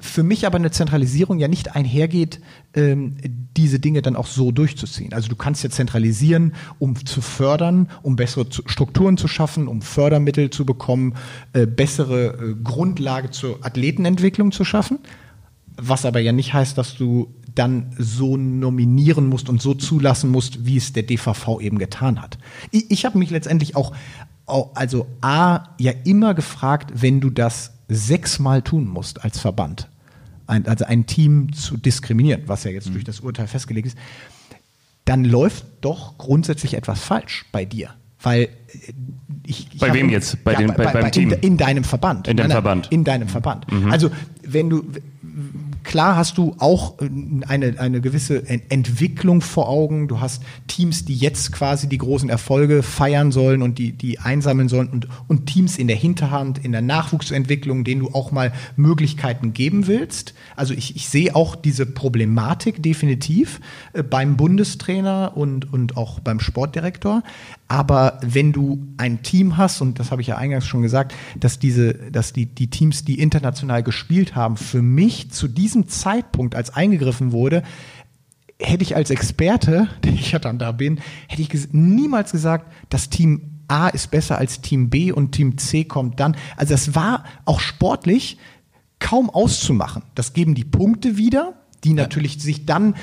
für mich aber eine Zentralisierung ja nicht einhergeht, ähm, diese Dinge dann auch so durchzuziehen. Also du kannst ja zentralisieren, um zu fördern, um bessere Strukturen zu schaffen, um Fördermittel zu bekommen, äh, bessere äh, Grundlage zur Athletenentwicklung zu schaffen. Was aber ja nicht heißt, dass du dann so nominieren musst und so zulassen musst, wie es der DVV eben getan hat. Ich, ich habe mich letztendlich auch, also A, ja immer gefragt, wenn du das sechsmal tun musst als Verband, ein, also ein Team zu diskriminieren, was ja jetzt mhm. durch das Urteil festgelegt ist, dann läuft doch grundsätzlich etwas falsch bei dir. Weil äh, ich, ich bei wem jetzt? Bei, ja, den, bei, bei beim in, Team? In, deinem Verband. In deinem Verband. In deinem Verband. Mhm. Also wenn du, Klar hast du auch äh, eine, eine gewisse Entwicklung vor Augen. Du hast Teams, die jetzt quasi die großen Erfolge feiern sollen und die, die einsammeln sollen und, und Teams in der Hinterhand, in der Nachwuchsentwicklung, denen du auch mal Möglichkeiten geben willst. Also ich, ich sehe auch diese Problematik definitiv äh, beim Bundestrainer und, und auch beim Sportdirektor. Aber wenn du ein Team hast, und das habe ich ja eingangs schon gesagt, dass diese, dass die, die Teams, die international gespielt haben, für mich zu diesem Zeitpunkt, als eingegriffen wurde, hätte ich als Experte, der ich ja dann da bin, hätte ich niemals gesagt, das Team A ist besser als Team B und Team C kommt dann. Also das war auch sportlich kaum auszumachen. Das geben die Punkte wieder, die natürlich sich dann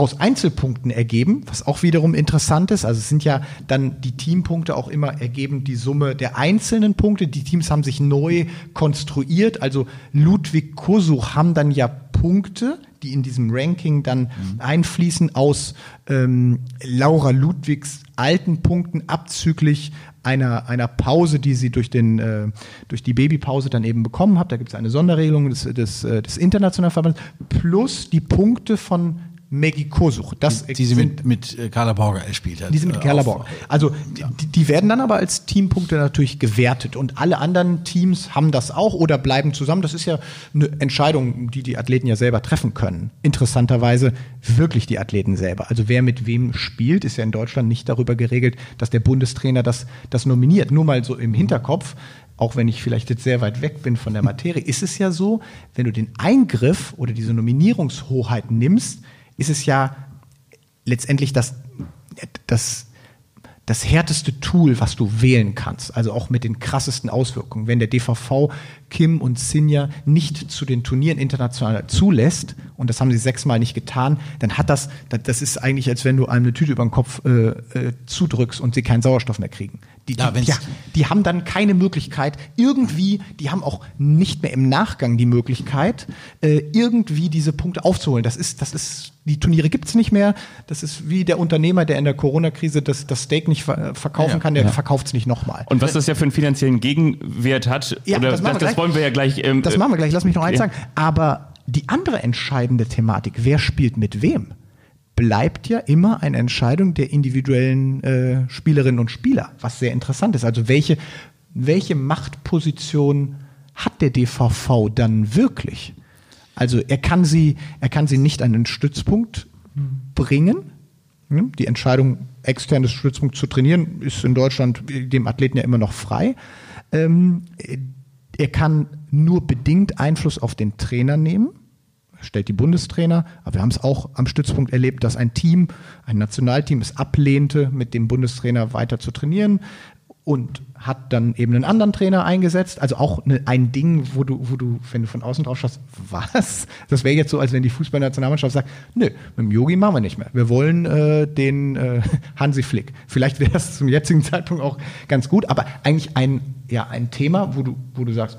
aus Einzelpunkten ergeben, was auch wiederum interessant ist. Also es sind ja dann die Teampunkte auch immer ergeben die Summe der einzelnen Punkte. Die Teams haben sich neu konstruiert. Also Ludwig Kosuch haben dann ja Punkte, die in diesem Ranking dann mhm. einfließen aus ähm, Laura Ludwigs alten Punkten abzüglich einer, einer Pause, die sie durch, den, äh, durch die Babypause dann eben bekommen hat. Da gibt es eine Sonderregelung des, des, äh, des Internationalen Verbandes, plus die Punkte von Maggie Kosuch. Das die, die sie mit, mit äh, Carla Borger gespielt hat. Die sie mit äh, Carla Borger. Also die, die, werden dann aber als Teampunkte natürlich gewertet und alle anderen Teams haben das auch oder bleiben zusammen. Das ist ja eine Entscheidung, die die Athleten ja selber treffen können. Interessanterweise wirklich die Athleten selber. Also wer mit wem spielt, ist ja in Deutschland nicht darüber geregelt, dass der Bundestrainer das, das nominiert. Nur mal so im Hinterkopf auch wenn ich vielleicht jetzt sehr weit weg bin von der Materie, ist es ja so, wenn du den Eingriff oder diese Nominierungshoheit nimmst, ist es ja letztendlich das, das, das härteste Tool, was du wählen kannst. Also auch mit den krassesten Auswirkungen. Wenn der DVV Kim und Sinja nicht zu den Turnieren international zulässt, und das haben sie sechsmal nicht getan, dann hat das, das ist eigentlich, als wenn du einem eine Tüte über den Kopf äh, äh, zudrückst und sie keinen Sauerstoff mehr kriegen. Die, ja, die, ja, die haben dann keine Möglichkeit, irgendwie, die haben auch nicht mehr im Nachgang die Möglichkeit, äh, irgendwie diese Punkte aufzuholen. Das ist, das ist, die Turniere gibt's nicht mehr. Das ist wie der Unternehmer, der in der Corona-Krise das, das Steak nicht verkaufen ja, kann, der ja. verkauft's nicht nochmal. Und was das ja für einen finanziellen Gegenwert hat, oder das, das, das wollen wir ja gleich. Ähm, das machen wir gleich, lass mich noch eins sagen. Aber die andere entscheidende Thematik, wer spielt mit wem, bleibt ja immer eine Entscheidung der individuellen äh, Spielerinnen und Spieler, was sehr interessant ist. Also welche, welche Machtposition hat der DVV dann wirklich? Also er kann sie, er kann sie nicht an den Stützpunkt bringen. Hm? Die Entscheidung, externes Stützpunkt zu trainieren, ist in Deutschland dem Athleten ja immer noch frei. Ähm, er kann nur bedingt Einfluss auf den Trainer nehmen, stellt die Bundestrainer, aber wir haben es auch am Stützpunkt erlebt, dass ein Team, ein Nationalteam es ablehnte, mit dem Bundestrainer weiter zu trainieren und hat dann eben einen anderen Trainer eingesetzt. Also auch eine, ein Ding, wo du, wo du, wenn du von außen drauf schaust, was? Das wäre jetzt so, als wenn die Fußballnationalmannschaft sagt, nö, mit dem Yogi machen wir nicht mehr. Wir wollen äh, den äh, Hansi Flick. Vielleicht wäre das zum jetzigen Zeitpunkt auch ganz gut, aber eigentlich ein ja ein Thema, wo du, wo du sagst,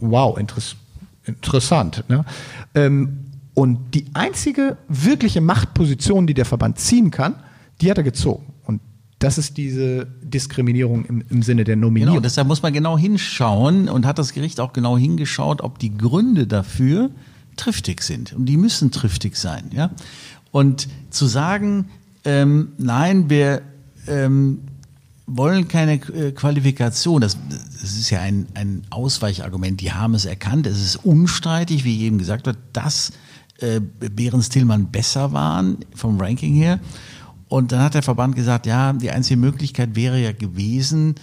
wow, interess interessant. Ne? Ähm, und die einzige wirkliche Machtposition, die der Verband ziehen kann, die hat er gezogen. Und das ist diese Diskriminierung im, im Sinne der Nominierung. Genau, deshalb muss man genau hinschauen und hat das Gericht auch genau hingeschaut, ob die Gründe dafür triftig sind. Und die müssen triftig sein. Ja? Und zu sagen, ähm, nein, wir ähm, wollen keine äh, Qualifikation. Das, das ist ja ein, ein Ausweichargument. Die haben es erkannt. Es ist unstreitig, wie eben gesagt wird, dass äh, Behrens Tillmann besser waren vom Ranking her. Und dann hat der Verband gesagt, ja, die einzige Möglichkeit wäre ja gewesen,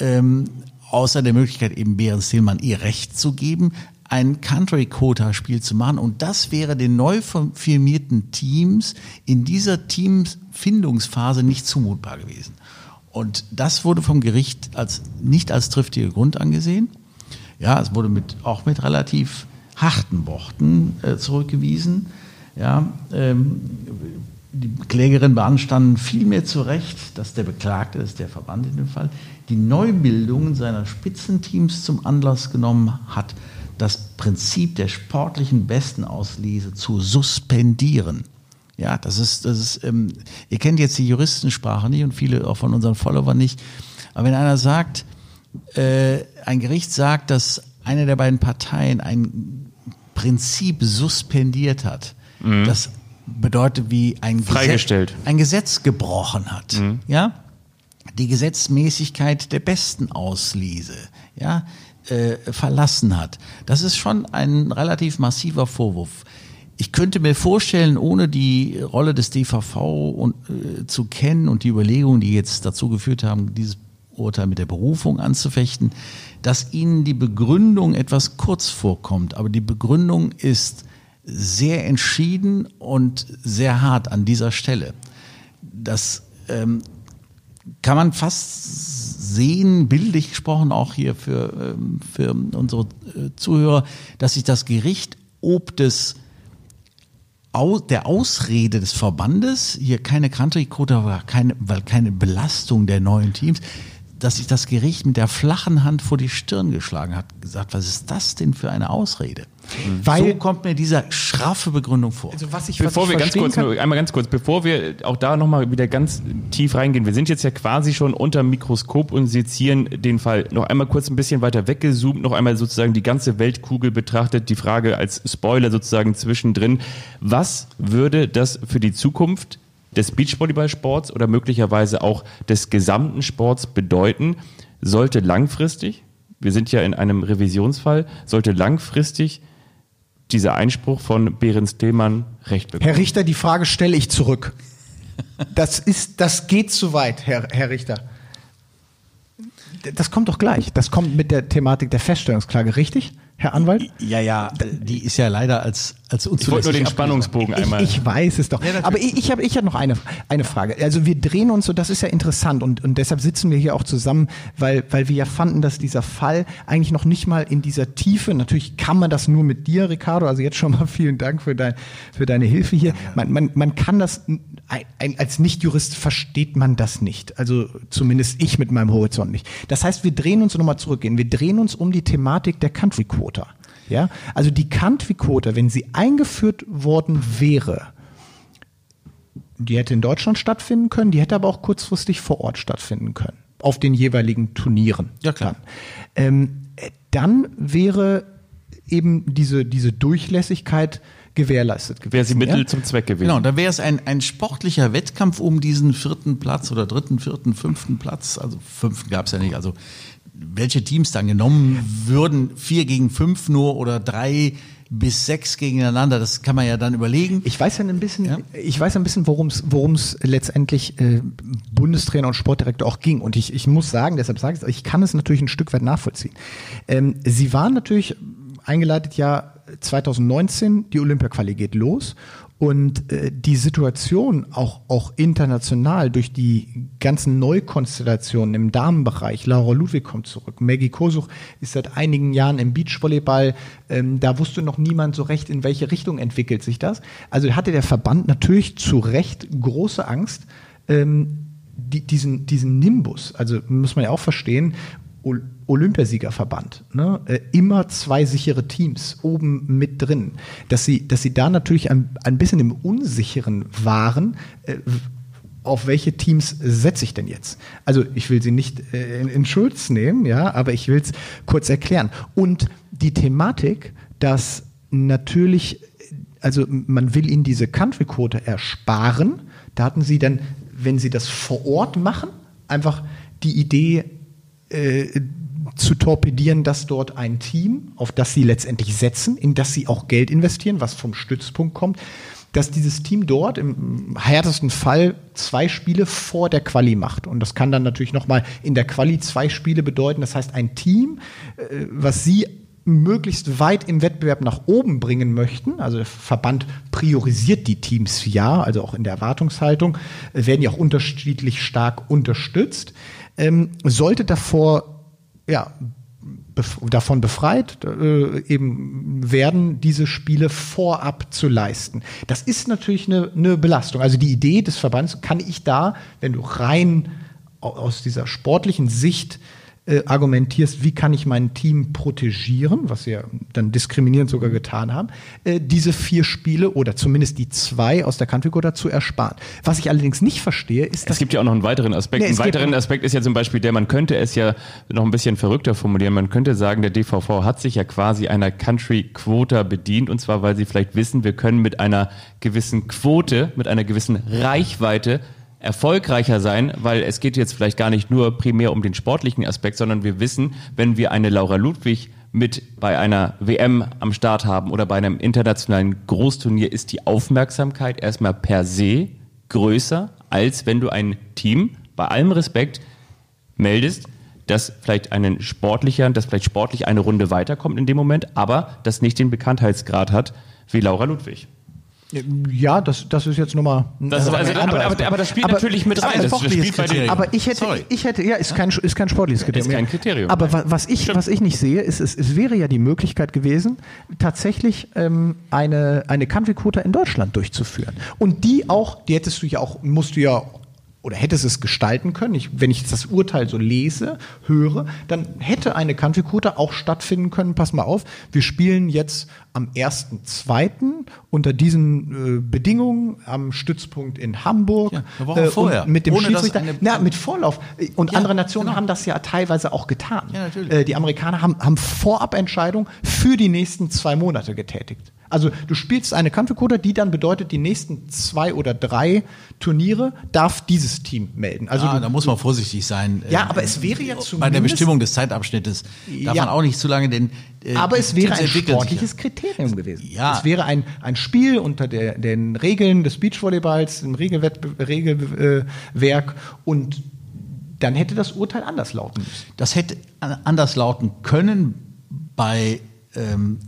ähm, außer der Möglichkeit eben Behrens Tillmann ihr Recht zu geben, ein Country-Quota-Spiel zu machen. Und das wäre den neu formierten Teams in dieser Teamfindungsphase nicht zumutbar gewesen. Und das wurde vom Gericht als nicht als triftiger Grund angesehen. Ja, es wurde mit, auch mit relativ harten Worten äh, zurückgewiesen. Ja, ähm, die Klägerin beanstanden vielmehr zu Recht, dass der Beklagte, das ist der Verband in dem Fall, die Neubildungen seiner Spitzenteams zum Anlass genommen hat, das Prinzip der sportlichen Bestenauslese zu suspendieren. Ja, das ist, das ist, ähm, ihr kennt jetzt die Juristensprache nicht und viele auch von unseren Followern nicht. Aber wenn einer sagt, äh, ein Gericht sagt, dass eine der beiden Parteien ein Prinzip suspendiert hat, mhm. das bedeutet wie ein Freigestellt. Gesetz, ein Gesetz gebrochen hat, mhm. ja, die Gesetzmäßigkeit der besten Auslese, ja, äh, verlassen hat. Das ist schon ein relativ massiver Vorwurf. Ich könnte mir vorstellen, ohne die Rolle des DVV und, äh, zu kennen und die Überlegungen, die jetzt dazu geführt haben, dieses Urteil mit der Berufung anzufechten, dass Ihnen die Begründung etwas kurz vorkommt. Aber die Begründung ist sehr entschieden und sehr hart an dieser Stelle. Das ähm, kann man fast sehen, bildlich gesprochen auch hier für, ähm, für unsere äh, Zuhörer, dass sich das Gericht ob des der Ausrede des Verbandes, hier keine Country-Quote, keine, weil keine Belastung der neuen Teams, dass sich das Gericht mit der flachen Hand vor die Stirn geschlagen hat, gesagt, was ist das denn für eine Ausrede? Mhm. Weil, so kommt mir diese schraffe Begründung vor. Also was ich, bevor was ich wir ganz kurz, nur, einmal ganz kurz, bevor wir auch da nochmal wieder ganz tief reingehen, wir sind jetzt ja quasi schon unter Mikroskop und sezieren den Fall noch einmal kurz ein bisschen weiter weggezoomt, noch einmal sozusagen die ganze Weltkugel betrachtet, die Frage als Spoiler sozusagen zwischendrin. Was würde das für die Zukunft des Beachvolleyballsports oder möglicherweise auch des gesamten Sports bedeuten, sollte langfristig, wir sind ja in einem Revisionsfall, sollte langfristig dieser Einspruch von Behrens Themann recht bekommen. Herr Richter, die Frage stelle ich zurück. Das ist, das geht zu weit, Herr, Herr Richter. Das kommt doch gleich. Das kommt mit der Thematik der Feststellungsklage, richtig? Herr Anwalt? Ja, ja, die ist ja leider als, als unzulässig. Ich wollte nur den Spannungsbogen einmal. Ich, ich weiß es doch. Ja, Aber ich, ich habe ich hab noch eine, eine Frage. Also wir drehen uns so, das ist ja interessant und, und deshalb sitzen wir hier auch zusammen, weil, weil wir ja fanden, dass dieser Fall eigentlich noch nicht mal in dieser Tiefe, natürlich kann man das nur mit dir, Ricardo, also jetzt schon mal vielen Dank für, dein, für deine Hilfe hier. Man, man, man kann das, als Nichtjurist versteht man das nicht. Also zumindest ich mit meinem Horizont nicht. Das heißt, wir drehen uns nochmal zurückgehen. Wir drehen uns um die Thematik der Country Quote. Quota. Ja? Also die Country-Quote, wenn sie eingeführt worden wäre, die hätte in Deutschland stattfinden können, die hätte aber auch kurzfristig vor Ort stattfinden können, auf den jeweiligen Turnieren. Ja, klar. Dann, ähm, dann wäre eben diese, diese Durchlässigkeit gewährleistet gewesen. Wäre sie Mittel ja? zum Zweck gewesen. Genau, da wäre es ein, ein sportlicher Wettkampf um diesen vierten Platz oder dritten, vierten, fünften Platz. Also fünften gab es ja nicht. Also welche Teams dann genommen würden, vier gegen fünf nur oder drei bis sechs gegeneinander, das kann man ja dann überlegen. Ich weiß ja ein bisschen, ja? ich weiß ein bisschen, worum es worum es letztendlich äh, Bundestrainer und Sportdirektor auch ging. Und ich, ich muss sagen, deshalb sage ich, ich kann es natürlich ein Stück weit nachvollziehen. Ähm, sie waren natürlich eingeleitet ja 2019, die Olympia-Quali geht los und äh, die Situation auch, auch international durch die ganzen Neukonstellationen im Damenbereich, Laura Ludwig kommt zurück, Maggie Kosuch ist seit einigen Jahren im Beachvolleyball, ähm, da wusste noch niemand so recht, in welche Richtung entwickelt sich das. Also hatte der Verband natürlich zu Recht große Angst, ähm, die, diesen, diesen Nimbus, also muss man ja auch verstehen, Olympiasiegerverband, ne? Äh, immer zwei sichere Teams oben mit drin, dass sie, dass sie da natürlich ein, ein bisschen im Unsicheren waren. Äh, auf welche Teams setze ich denn jetzt? Also ich will sie nicht äh, in, in Schutz nehmen, ja, aber ich will es kurz erklären. Und die Thematik, dass natürlich, also man will ihnen diese Country-Quote ersparen, da hatten sie dann, wenn sie das vor Ort machen, einfach die Idee, zu torpedieren, dass dort ein Team, auf das sie letztendlich setzen, in das sie auch Geld investieren, was vom Stützpunkt kommt, dass dieses Team dort im härtesten Fall zwei Spiele vor der Quali macht. Und das kann dann natürlich nochmal in der Quali zwei Spiele bedeuten. Das heißt, ein Team, äh, was sie möglichst weit im Wettbewerb nach oben bringen möchten. Also der Verband priorisiert die Teams ja, also auch in der Erwartungshaltung, äh, werden ja auch unterschiedlich stark unterstützt ähm, sollte davor ja, bef davon befreit äh, eben werden, diese Spiele vorab zu leisten. Das ist natürlich eine, eine Belastung. Also die Idee des Verbands kann ich da, wenn du rein aus dieser sportlichen Sicht äh, argumentierst, wie kann ich mein Team protegieren, was sie ja dann diskriminierend sogar getan haben, äh, diese vier Spiele oder zumindest die zwei aus der Country dazu ersparen. Was ich allerdings nicht verstehe, ist, dass... Es gibt ja auch noch einen weiteren Aspekt. Nee, Ein weiteren Aspekt ist ja zum Beispiel der, man könnte es ja noch ein bisschen verrückter formulieren. Man könnte sagen, der DVV hat sich ja quasi einer Country-Quota bedient und zwar, weil sie vielleicht wissen, wir können mit einer gewissen Quote, mit einer gewissen Reichweite erfolgreicher sein, weil es geht jetzt vielleicht gar nicht nur primär um den sportlichen Aspekt, sondern wir wissen, wenn wir eine Laura Ludwig mit bei einer WM am Start haben oder bei einem internationalen Großturnier, ist die Aufmerksamkeit erstmal per se größer, als wenn du ein Team, bei allem Respekt, meldest, dass vielleicht einen sportlicher, dass vielleicht sportlich eine Runde weiterkommt in dem Moment, aber das nicht den Bekanntheitsgrad hat wie Laura Ludwig. Ja, das, das ist jetzt nochmal. Das, also, also, aber, aber, aber, das spielt aber, natürlich mit rein. Das, das spielt aber ich hätte, Sorry. ich hätte, ja, ist kein, ist kein sportliches Kriterium. Ist kein Kriterium. Aber wa- was ich, was ich nicht sehe, ist, es, es wäre ja die Möglichkeit gewesen, tatsächlich ähm, eine, eine Country Quota in Deutschland durchzuführen. Und die auch, die hättest du ja auch, musst du ja oder hättest es gestalten können. Ich, wenn ich jetzt das Urteil so lese, höre, dann hätte eine Country Quota auch stattfinden können. Pass mal auf, wir spielen jetzt am 1.2. unter diesen äh, Bedingungen am Stützpunkt in Hamburg. Ja, äh, vorher. Mit dem Ohne Schiedsrichter. eine- Na, mit Vorlauf. Und Ja, andere Nationen genau. haben das ja teilweise auch getan. Ja, natürlich. Äh, die Amerikaner haben, haben Vorabentscheidung für die nächsten zwei Monate getätigt. Also du spielst eine Country Quota, die dann bedeutet, die nächsten zwei oder drei Turniere darf dieses Team melden. Also ah, du, da muss man vorsichtig sein. Ja, Ähm, aber es wäre ja Bei der zumindest- Bestimmung des Zeitabschnittes darf Ja. man auch nicht zu lange den. äh, aber es wäre ein sich sportliches. Kriterium gewesen. Ja. Es wäre ein, ein Spiel unter der, den Regeln des Beachvolleyballs, dem Regelwettbe- Regelwerk und dann hätte das Urteil anders lauten müssen. Das hätte an- anders lauten können bei ähm,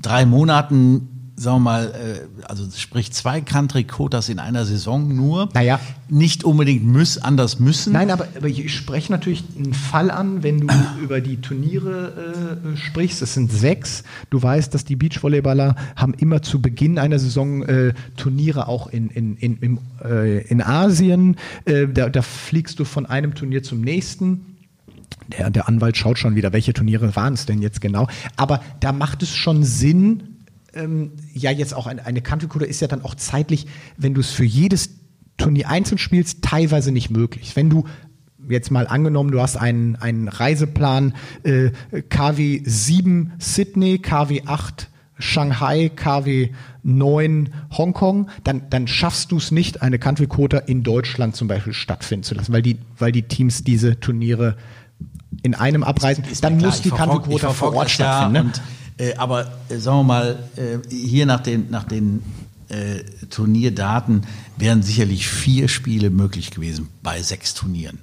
drei Monaten, sagen wir mal, äh, also sprich zwei Country-Quotas in einer Saison nur. Naja. Nicht unbedingt müß, anders müssen. Nein, aber, aber ich spreche natürlich einen Fall an, wenn du über die Turniere äh, sprichst. Es sind sechs. Du weißt, dass die Beachvolleyballer haben immer zu Beginn einer Saison äh, Turniere auch in, in, in, im, äh, in Asien. Äh, da, da fliegst du von einem Turnier zum nächsten. Der, der Anwalt schaut schon wieder, welche Turniere waren es denn jetzt genau. Aber da macht es schon Sinn, ähm, ja jetzt auch eine, eine Country Code ist ja dann auch zeitlich, wenn du es für jedes Turnier einzeln spielst, teilweise nicht möglich. Wenn du jetzt mal angenommen, du hast einen, einen Reiseplan äh, KW 7 Sydney, KW 8 Shanghai, KW 9 Hongkong, dann, dann schaffst du es nicht, eine Country Quota in Deutschland zum Beispiel stattfinden zu lassen, weil die, weil die Teams diese Turniere in einem abreisen. Ist Dann muss die Quota vor Ort das ja stattfinden. Ne? Und, äh, aber äh, sagen wir mal, äh, hier nach den, nach den äh, Turnierdaten wären sicherlich vier Spiele möglich gewesen bei sechs Turnieren.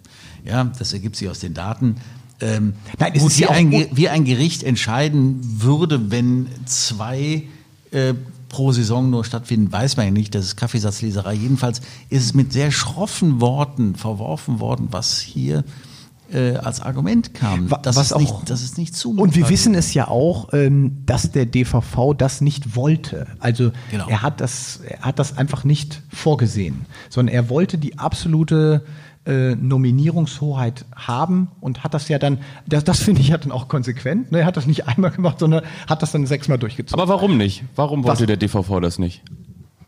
Ja, das ergibt sich aus den Daten. Ähm, Nein, gut, wie, ein, wie ein Gericht entscheiden würde, wenn zwei äh, pro Saison nur stattfinden, weiß man ja nicht. Das ist Kaffeesatzleserei. Jedenfalls ist es mit sehr schroffen Worten verworfen worden, was hier äh, als Argument kam. Das was ist auch- nicht, das ist nicht zumutbar. Und wir wissen es ja auch, ähm, dass der DVV das nicht wollte. Also Genau. er hat das, er hat das einfach nicht vorgesehen, sondern er wollte die absolute äh, Nominierungshoheit haben und hat das ja dann, das, das finde ich ja dann auch konsequent. Ne? Er hat das nicht einmal gemacht, sondern hat das dann sechsmal durchgezogen. Aber warum nicht? Warum wollte Was? der DVV das nicht?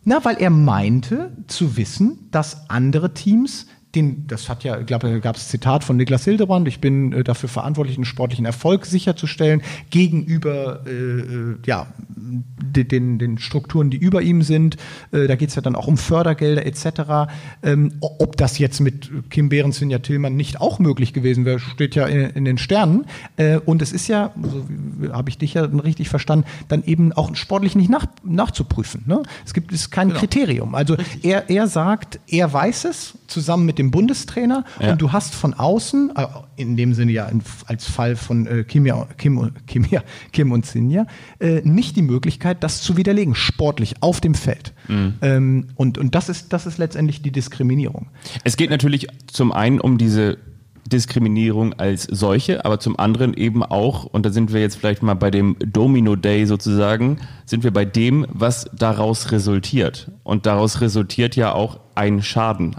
Na, weil er meinte zu wissen, dass andere Teams den, das hat ja, ich glaube, da gab es Zitat von Niklas Hildebrand, ich bin äh, dafür verantwortlich, einen sportlichen Erfolg sicherzustellen gegenüber äh, äh, ja, de, den, den Strukturen, die über ihm sind. Äh, da geht es ja dann auch um Fördergelder etc. Ähm, ob das jetzt mit Kim Behrens, Sinja Tillmann nicht auch möglich gewesen wäre, steht ja in, in den Sternen. Äh, und es ist ja, so habe ich dich ja richtig verstanden, dann eben auch sportlich nicht nach, nachzuprüfen. Ne? Es gibt es kein Kriterium. Also er, er sagt, er weiß es, zusammen mit dem Bundestrainer Ja. und du hast von außen, äh, in dem Sinne ja als Fall von äh, Kim, Kim, Kim, Kim und Sinja, äh, nicht die Möglichkeit, das zu widerlegen, sportlich auf dem Feld. Ähm, und und das, ist, das ist letztendlich die Diskriminierung. Es geht natürlich zum einen um diese Diskriminierung als solche, aber zum anderen eben auch, und da sind wir jetzt vielleicht mal bei dem Domino Day sozusagen, sind wir bei dem, was daraus resultiert. Und daraus resultiert ja auch ein Schaden.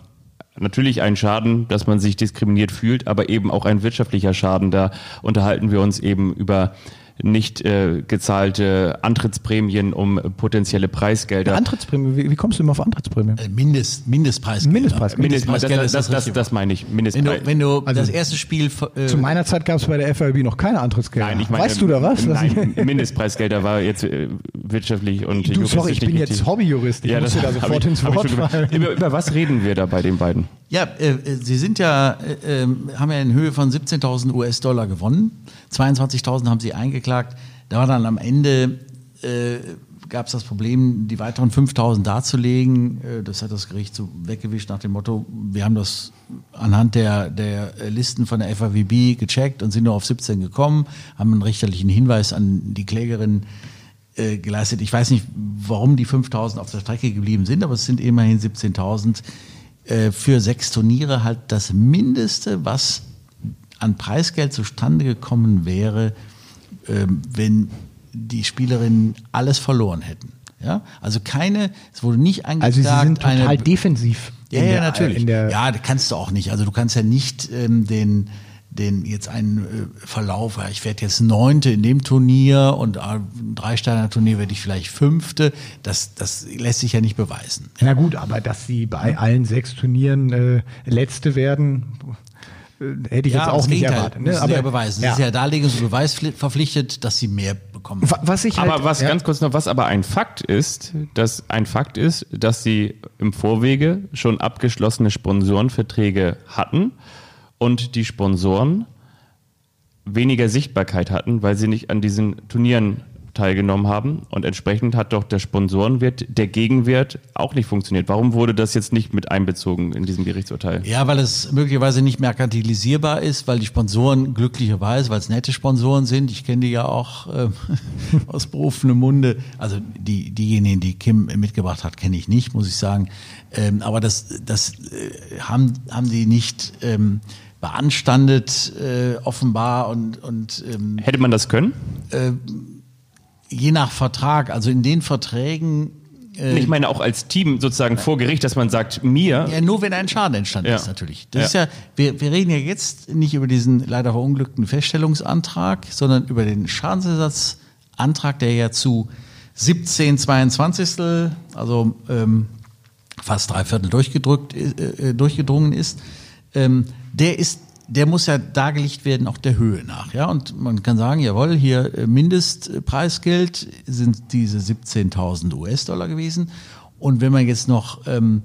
Natürlich ein Schaden, dass man sich diskriminiert fühlt, aber eben auch ein wirtschaftlicher Schaden. Da unterhalten wir uns eben über nicht äh, gezahlte Antrittsprämien um potenzielle Preisgelder. Antrittsprämie, wie, wie kommst du immer auf Antrittsprämie? Äh, Mindest, Mindestpreis. Mindestpreis. Mindestpreisgelder das, ist das, das, das, meine ich. Wenn Mindestpreis. du, wenn du Also- das erste Spiel äh, Zu meiner Zeit gab es bei der FAB noch keine Antrittsgelder. Nein, ich meine, weißt du da was? Nein, Mindestpreisgelder war jetzt äh, wirtschaftlich und Du, sorry, ich juristisch bin jetzt Hobbyjurist. Ich Ja, muss das dir da sofort ich- ins Wort fallen. über, über was reden wir da bei den beiden? Ja, äh, äh, Sie sind ja, äh, äh, haben ja in Höhe von 17.000 US-Dollar gewonnen. 22.000 haben Sie eingeklagt. Da war dann am Ende, äh, gab es das Problem, die weiteren 5.000 darzulegen. Äh, das hat das Gericht so weggewischt nach dem Motto, wir haben das anhand der, der Listen von der FAWB gecheckt und sind nur auf 17 gekommen, haben einen richterlichen Hinweis an die Klägerin äh, geleistet. Ich weiß nicht, warum die 5.000 auf der Strecke geblieben sind, aber es sind immerhin 17.000 äh, für sechs Turniere halt das Mindeste, was an Preisgeld zustande gekommen wäre, ähm, wenn die Spielerinnen alles verloren hätten. Ja, also keine, es wurde nicht Also angeklagt. sie sind total eine, defensiv. ja, ja, der- natürlich. Ja, das kannst du auch nicht. Also du kannst ja nicht ähm, den, den jetzt einen äh, Verlauf, ich werde jetzt Neunte in dem Turnier und äh, ein Drei-Sterne-Turnier werde ich vielleicht Fünfte. Das, das lässt sich ja nicht beweisen. Na gut, aber dass sie bei allen sechs Turnieren äh, Letzte werden, hätte ich jetzt auch nicht Gegenteil erwartet. müssen Ne? sie ja beweisen. ja. Sie ist ja darlegungs- und beweisverpflichtet, dass sie mehr bekommen. Wa- Was ich halt, Aber was ja, ganz kurz noch, was aber ein Fakt ist, dass ein Fakt ist, dass sie im Vorwege schon abgeschlossene Sponsorenverträge hatten und die Sponsoren weniger Sichtbarkeit hatten, weil sie nicht an diesen Turnieren teilgenommen haben und entsprechend hat doch der Sponsorenwert, der Gegenwert auch nicht funktioniert. Warum wurde das jetzt nicht mit einbezogen in diesem Gerichtsurteil? Ja, weil es möglicherweise nicht merkantilisierbar ist, weil die Sponsoren glücklicherweise, weil es nette Sponsoren sind, ich kenne die ja auch äh, aus berufenem Munde, also die, diejenigen, die Kim mitgebracht hat, kenne ich nicht, muss ich sagen. Ähm, aber das, das äh, haben, haben die nicht ähm, beanstandet, äh, offenbar und, und ähm, Hätte man das können? Je nach Vertrag, also in den Verträgen äh, Ich meine auch als Team sozusagen vor Gericht, dass man sagt, mir, Ja, nur wenn ein Schaden entstanden Ja. ist, natürlich. Das Ja. ist ja, wir, wir reden ja jetzt nicht über diesen leider verunglückten Feststellungsantrag, sondern über den Schadensersatzantrag, der ja zu 17 22 also ähm, fast drei Viertel durchgedrückt, äh, äh, durchgedrungen ist. Ähm, der ist der muss ja dargelegt werden, auch der Höhe nach. Ja? Und man kann sagen, jawohl, hier äh, Mindestpreisgeld sind diese 17.000 US-Dollar gewesen. Und wenn man jetzt noch ähm,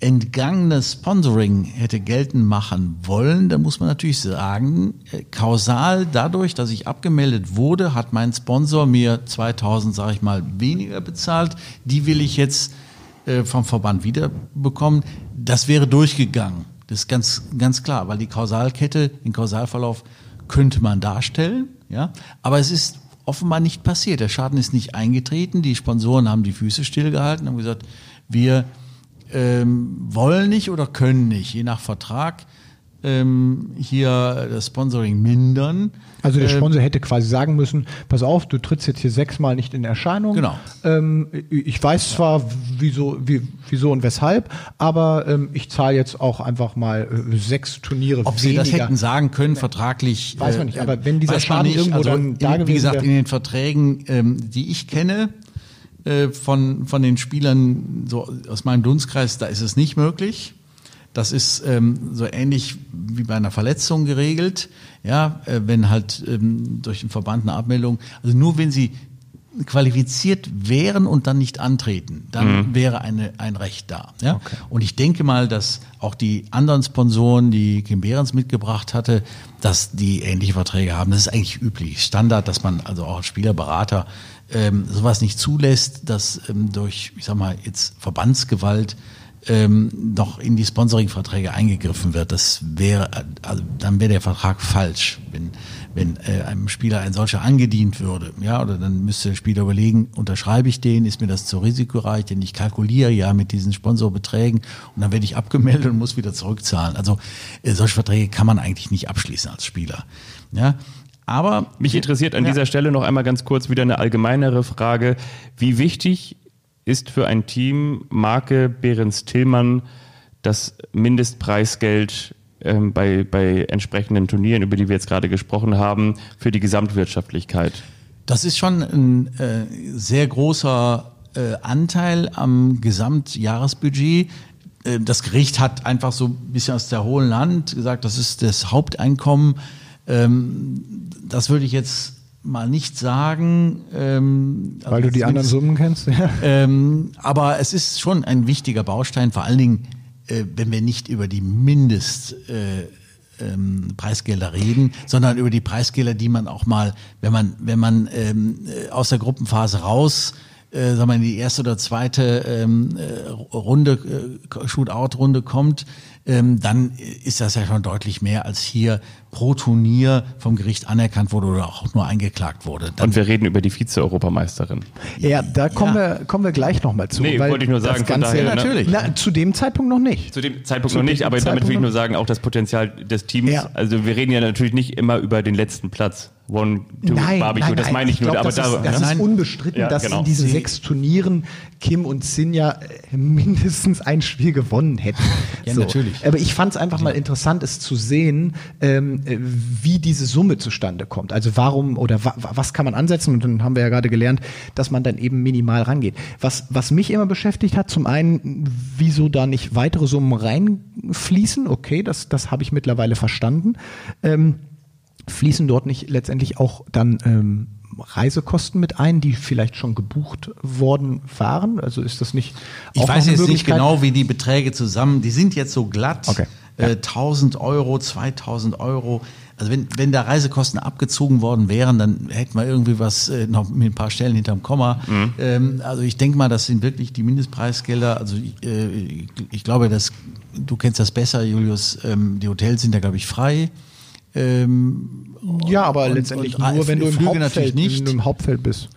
entgangenes Sponsoring hätte geltend machen wollen, dann muss man natürlich sagen, äh, kausal dadurch, dass ich abgemeldet wurde, hat mein Sponsor mir 2000, sage ich mal, weniger bezahlt. Die will ich jetzt äh, vom Verband wiederbekommen. Das wäre durchgegangen. Das ist ganz, ganz klar, weil die Kausalkette, den Kausalverlauf könnte man darstellen, ja. Aber es ist offenbar nicht passiert. Der Schaden ist nicht eingetreten. Die Sponsoren haben die Füße stillgehalten, haben gesagt, wir ähm, wollen nicht oder können nicht, je nach Vertrag, ähm, hier das Sponsoring mindern. Also der Ähm, Sponsor hätte quasi sagen müssen, pass auf, du trittst jetzt hier sechsmal nicht in Erscheinung. Genau. Ähm, ich weiß zwar, wieso, wie, wieso und weshalb, aber ähm, ich zahle jetzt auch einfach mal äh, sechs Turniere Ob sie weniger. das hätten sagen können, vertraglich. Weiß man nicht, aber wenn dieser Schaden irgendwo dann in, da Wie gewesen gesagt, wäre- in den Verträgen, ähm, die ich kenne, äh, von, von den Spielern so aus meinem Dunstkreis, da ist es nicht möglich. Das ist ähm, so ähnlich wie bei einer Verletzung geregelt. Ja, äh, wenn halt ähm, durch den Verband eine Abmeldung, also nur wenn sie qualifiziert wären und dann nicht antreten, dann wäre eine, ein Recht da. Ja? Und ich denke mal, dass auch die anderen Sponsoren, die Kim Behrens mitgebracht hatte, dass die ähnliche Verträge haben. Das ist eigentlich üblich, Standard, dass man also auch als Spielerberater ähm, sowas nicht zulässt, dass ähm, durch, ich sag mal, jetzt Verbandsgewalt ähm, noch in die Sponsoringverträge eingegriffen wird. Das wäre, also dann wäre der Vertrag falsch, wenn, wenn äh, einem Spieler ein solcher angedient würde. Ja, oder dann müsste der Spieler überlegen, unterschreibe ich den, ist mir das zu risikoreich, denn ich kalkuliere ja mit diesen Sponsorbeträgen und dann werde ich abgemeldet und muss wieder zurückzahlen. Also äh, solche Verträge kann man eigentlich nicht abschließen als Spieler. Ja, aber Mich interessiert an Ja. dieser Stelle noch einmal ganz kurz wieder eine allgemeinere Frage. Wie wichtig ist für ein Team Marke Behrens Tillmann das Mindestpreisgeld ähm, bei, bei entsprechenden Turnieren, über die wir jetzt gerade gesprochen haben, für die Gesamtwirtschaftlichkeit? Das ist schon ein äh, sehr großer äh, Anteil am Gesamtjahresbudget. Äh, das Gericht hat einfach so ein bisschen aus der hohlen Hand gesagt, das ist das Haupteinkommen. Ähm, das würde ich jetzt mal nicht sagen. Ähm, also Weil du die anderen Summen kennst? Ja. Ähm, aber es ist schon ein wichtiger Baustein, vor allen Dingen, äh, wenn wir nicht über die Mindest... Äh, ähm, Preisgelder reden, sondern über die Preisgelder, die man auch mal, wenn man, wenn man ähm, äh, aus der Gruppenphase raus äh, sagen wir, in die erste oder zweite ähm, äh, Runde, äh, Shootout-Runde kommt, ähm, dann ist das ja schon deutlich mehr als hier pro Turnier vom Gericht anerkannt wurde oder auch nur eingeklagt wurde. Dann Und wir reden über die Vize-Europameisterin. Ja, da kommen, Ja. Wir, kommen wir gleich nochmal zu. Nee, weil wollte ich nur sagen, das Ganze, daher, ne? Natürlich. Na, zu dem Zeitpunkt noch nicht. Zu dem Zeitpunkt Zu noch nicht, aber damit Zeitpunkt will ich nur sagen, auch das Potenzial des Teams. Ja. Also wir reden ja natürlich nicht immer über den letzten Platz. One, two, Barbecue, das meine ich nur. glaub, aber das da, ist, das ne? ist unbestritten, Ja, dass genau. in diesen Sie- sechs Turnieren Kim und Sinja äh, mindestens ein Spiel gewonnen hätten. Ja, natürlich. Aber ich fand es einfach mal interessant, es zu sehen, ähm, äh, wie diese Summe zustande kommt. Also warum oder wa was kann man ansetzen? Und dann haben wir ja gerade gelernt, dass man dann eben minimal rangeht. Was, was mich immer beschäftigt hat, zum einen, wieso da nicht weitere Summen reinfließen? Okay, das, das habe ich mittlerweile verstanden. Ähm, fließen dort nicht letztendlich auch dann ähm, Reisekosten mit ein, die vielleicht schon gebucht worden waren? Also ist das nicht Ich auch noch weiß eine jetzt nicht genau, wie die Beträge zusammen, die sind jetzt so glatt. Okay. Äh, 1000 Euro, 2000 Euro. Also wenn, wenn da Reisekosten abgezogen worden wären, dann hätten wir irgendwie was äh, noch mit ein paar Stellen hinterm Komma. Mhm. Ähm, also ich denke mal, das sind wirklich die Mindestpreisgelder. Also äh, ich, ich glaube, dass du kennst das besser, Julius. Ähm, die Hotels sind da glaube ich frei. Ähm, Ja, aber Und- letztendlich und nur, wenn du, im Flüge natürlich Hauptfeld, nicht. wenn du im Hauptfeld bist.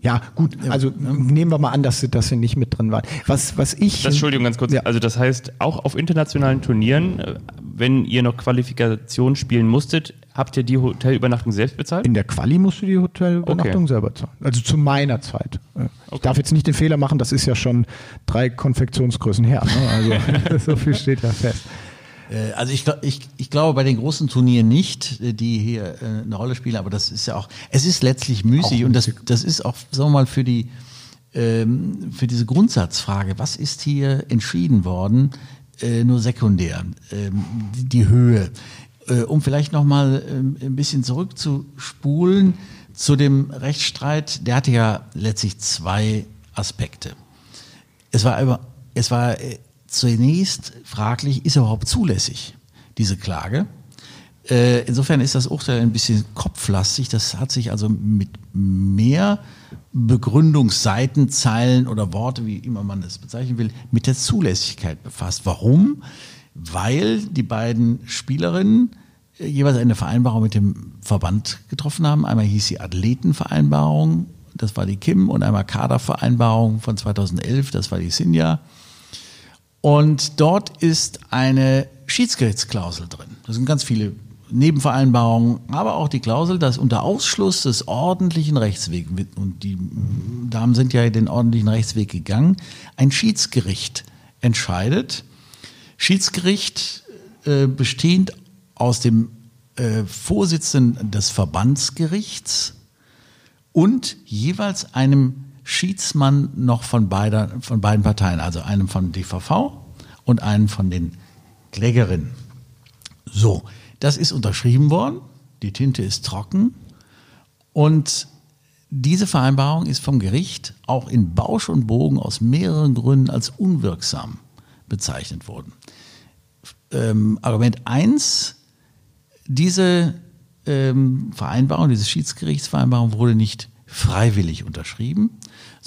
Ja, gut, also nehmen wir mal an, dass sie, dass sie nicht mit drin waren. Was, was ich. Das, Entschuldigung, ganz kurz. Ja. Also das heißt, auch auf internationalen Turnieren, äh, wenn ihr noch Qualifikation spielen musstet, habt ihr die Hotelübernachtung selbst bezahlt? In der Quali musst du die Hotelübernachtung Okay. selber zahlen. Also zu meiner Zeit. Ich darf jetzt nicht den Fehler machen, das ist ja schon drei Konfektionsgrößen her. Ne? Also so viel steht ja fest. Äh, Also ich, ich, ich glaube bei den großen Turnieren nicht, äh, die hier äh, eine Rolle spielen, aber das ist ja auch, es ist letztlich müßig und das, das ist auch, sagen wir mal, für die, ähm, für diese Grundsatzfrage, was ist hier entschieden worden, nur sekundär, ähm, die, Höhe. Um vielleicht nochmal ähm, ein bisschen zurückzuspulen zu dem Rechtsstreit, der hatte ja letztlich zwei Aspekte. Es war aber, es war zunächst fraglich, ist er überhaupt zulässig, diese Klage? Äh, insofern ist das Urteil ein bisschen kopflastig. Das hat sich also mit mehr Begründungsseitenzeilen oder Worte, wie immer man es bezeichnen will, mit der Zulässigkeit befasst. Warum? Weil die beiden Spielerinnen äh, jeweils eine Vereinbarung mit dem Verband getroffen haben. Einmal hieß sie Athletenvereinbarung, das war die Kim, und einmal Kadervereinbarung von 2011, das war die Sinja. Und dort ist eine Schiedsgerichtsklausel drin. Da sind ganz viele Nebenvereinbarungen, aber auch die Klausel, dass unter Ausschluss des ordentlichen Rechtswegs, und die Damen sind ja den ordentlichen Rechtsweg gegangen, ein Schiedsgericht entscheidet. Schiedsgericht äh, bestehend aus dem äh, Vorsitzenden des Verbandsgerichts und jeweils einem Schiedsmann noch von, beider, von beiden Parteien, also einem von DVV und einem von den Klägerinnen. So, das ist unterschrieben worden, die Tinte ist trocken und diese Vereinbarung ist vom Gericht auch in Bausch und Bogen aus mehreren Gründen als unwirksam bezeichnet worden. Ähm, Argument 1, diese ähm, Vereinbarung, diese Schiedsgerichtsvereinbarung wurde nicht freiwillig unterschrieben,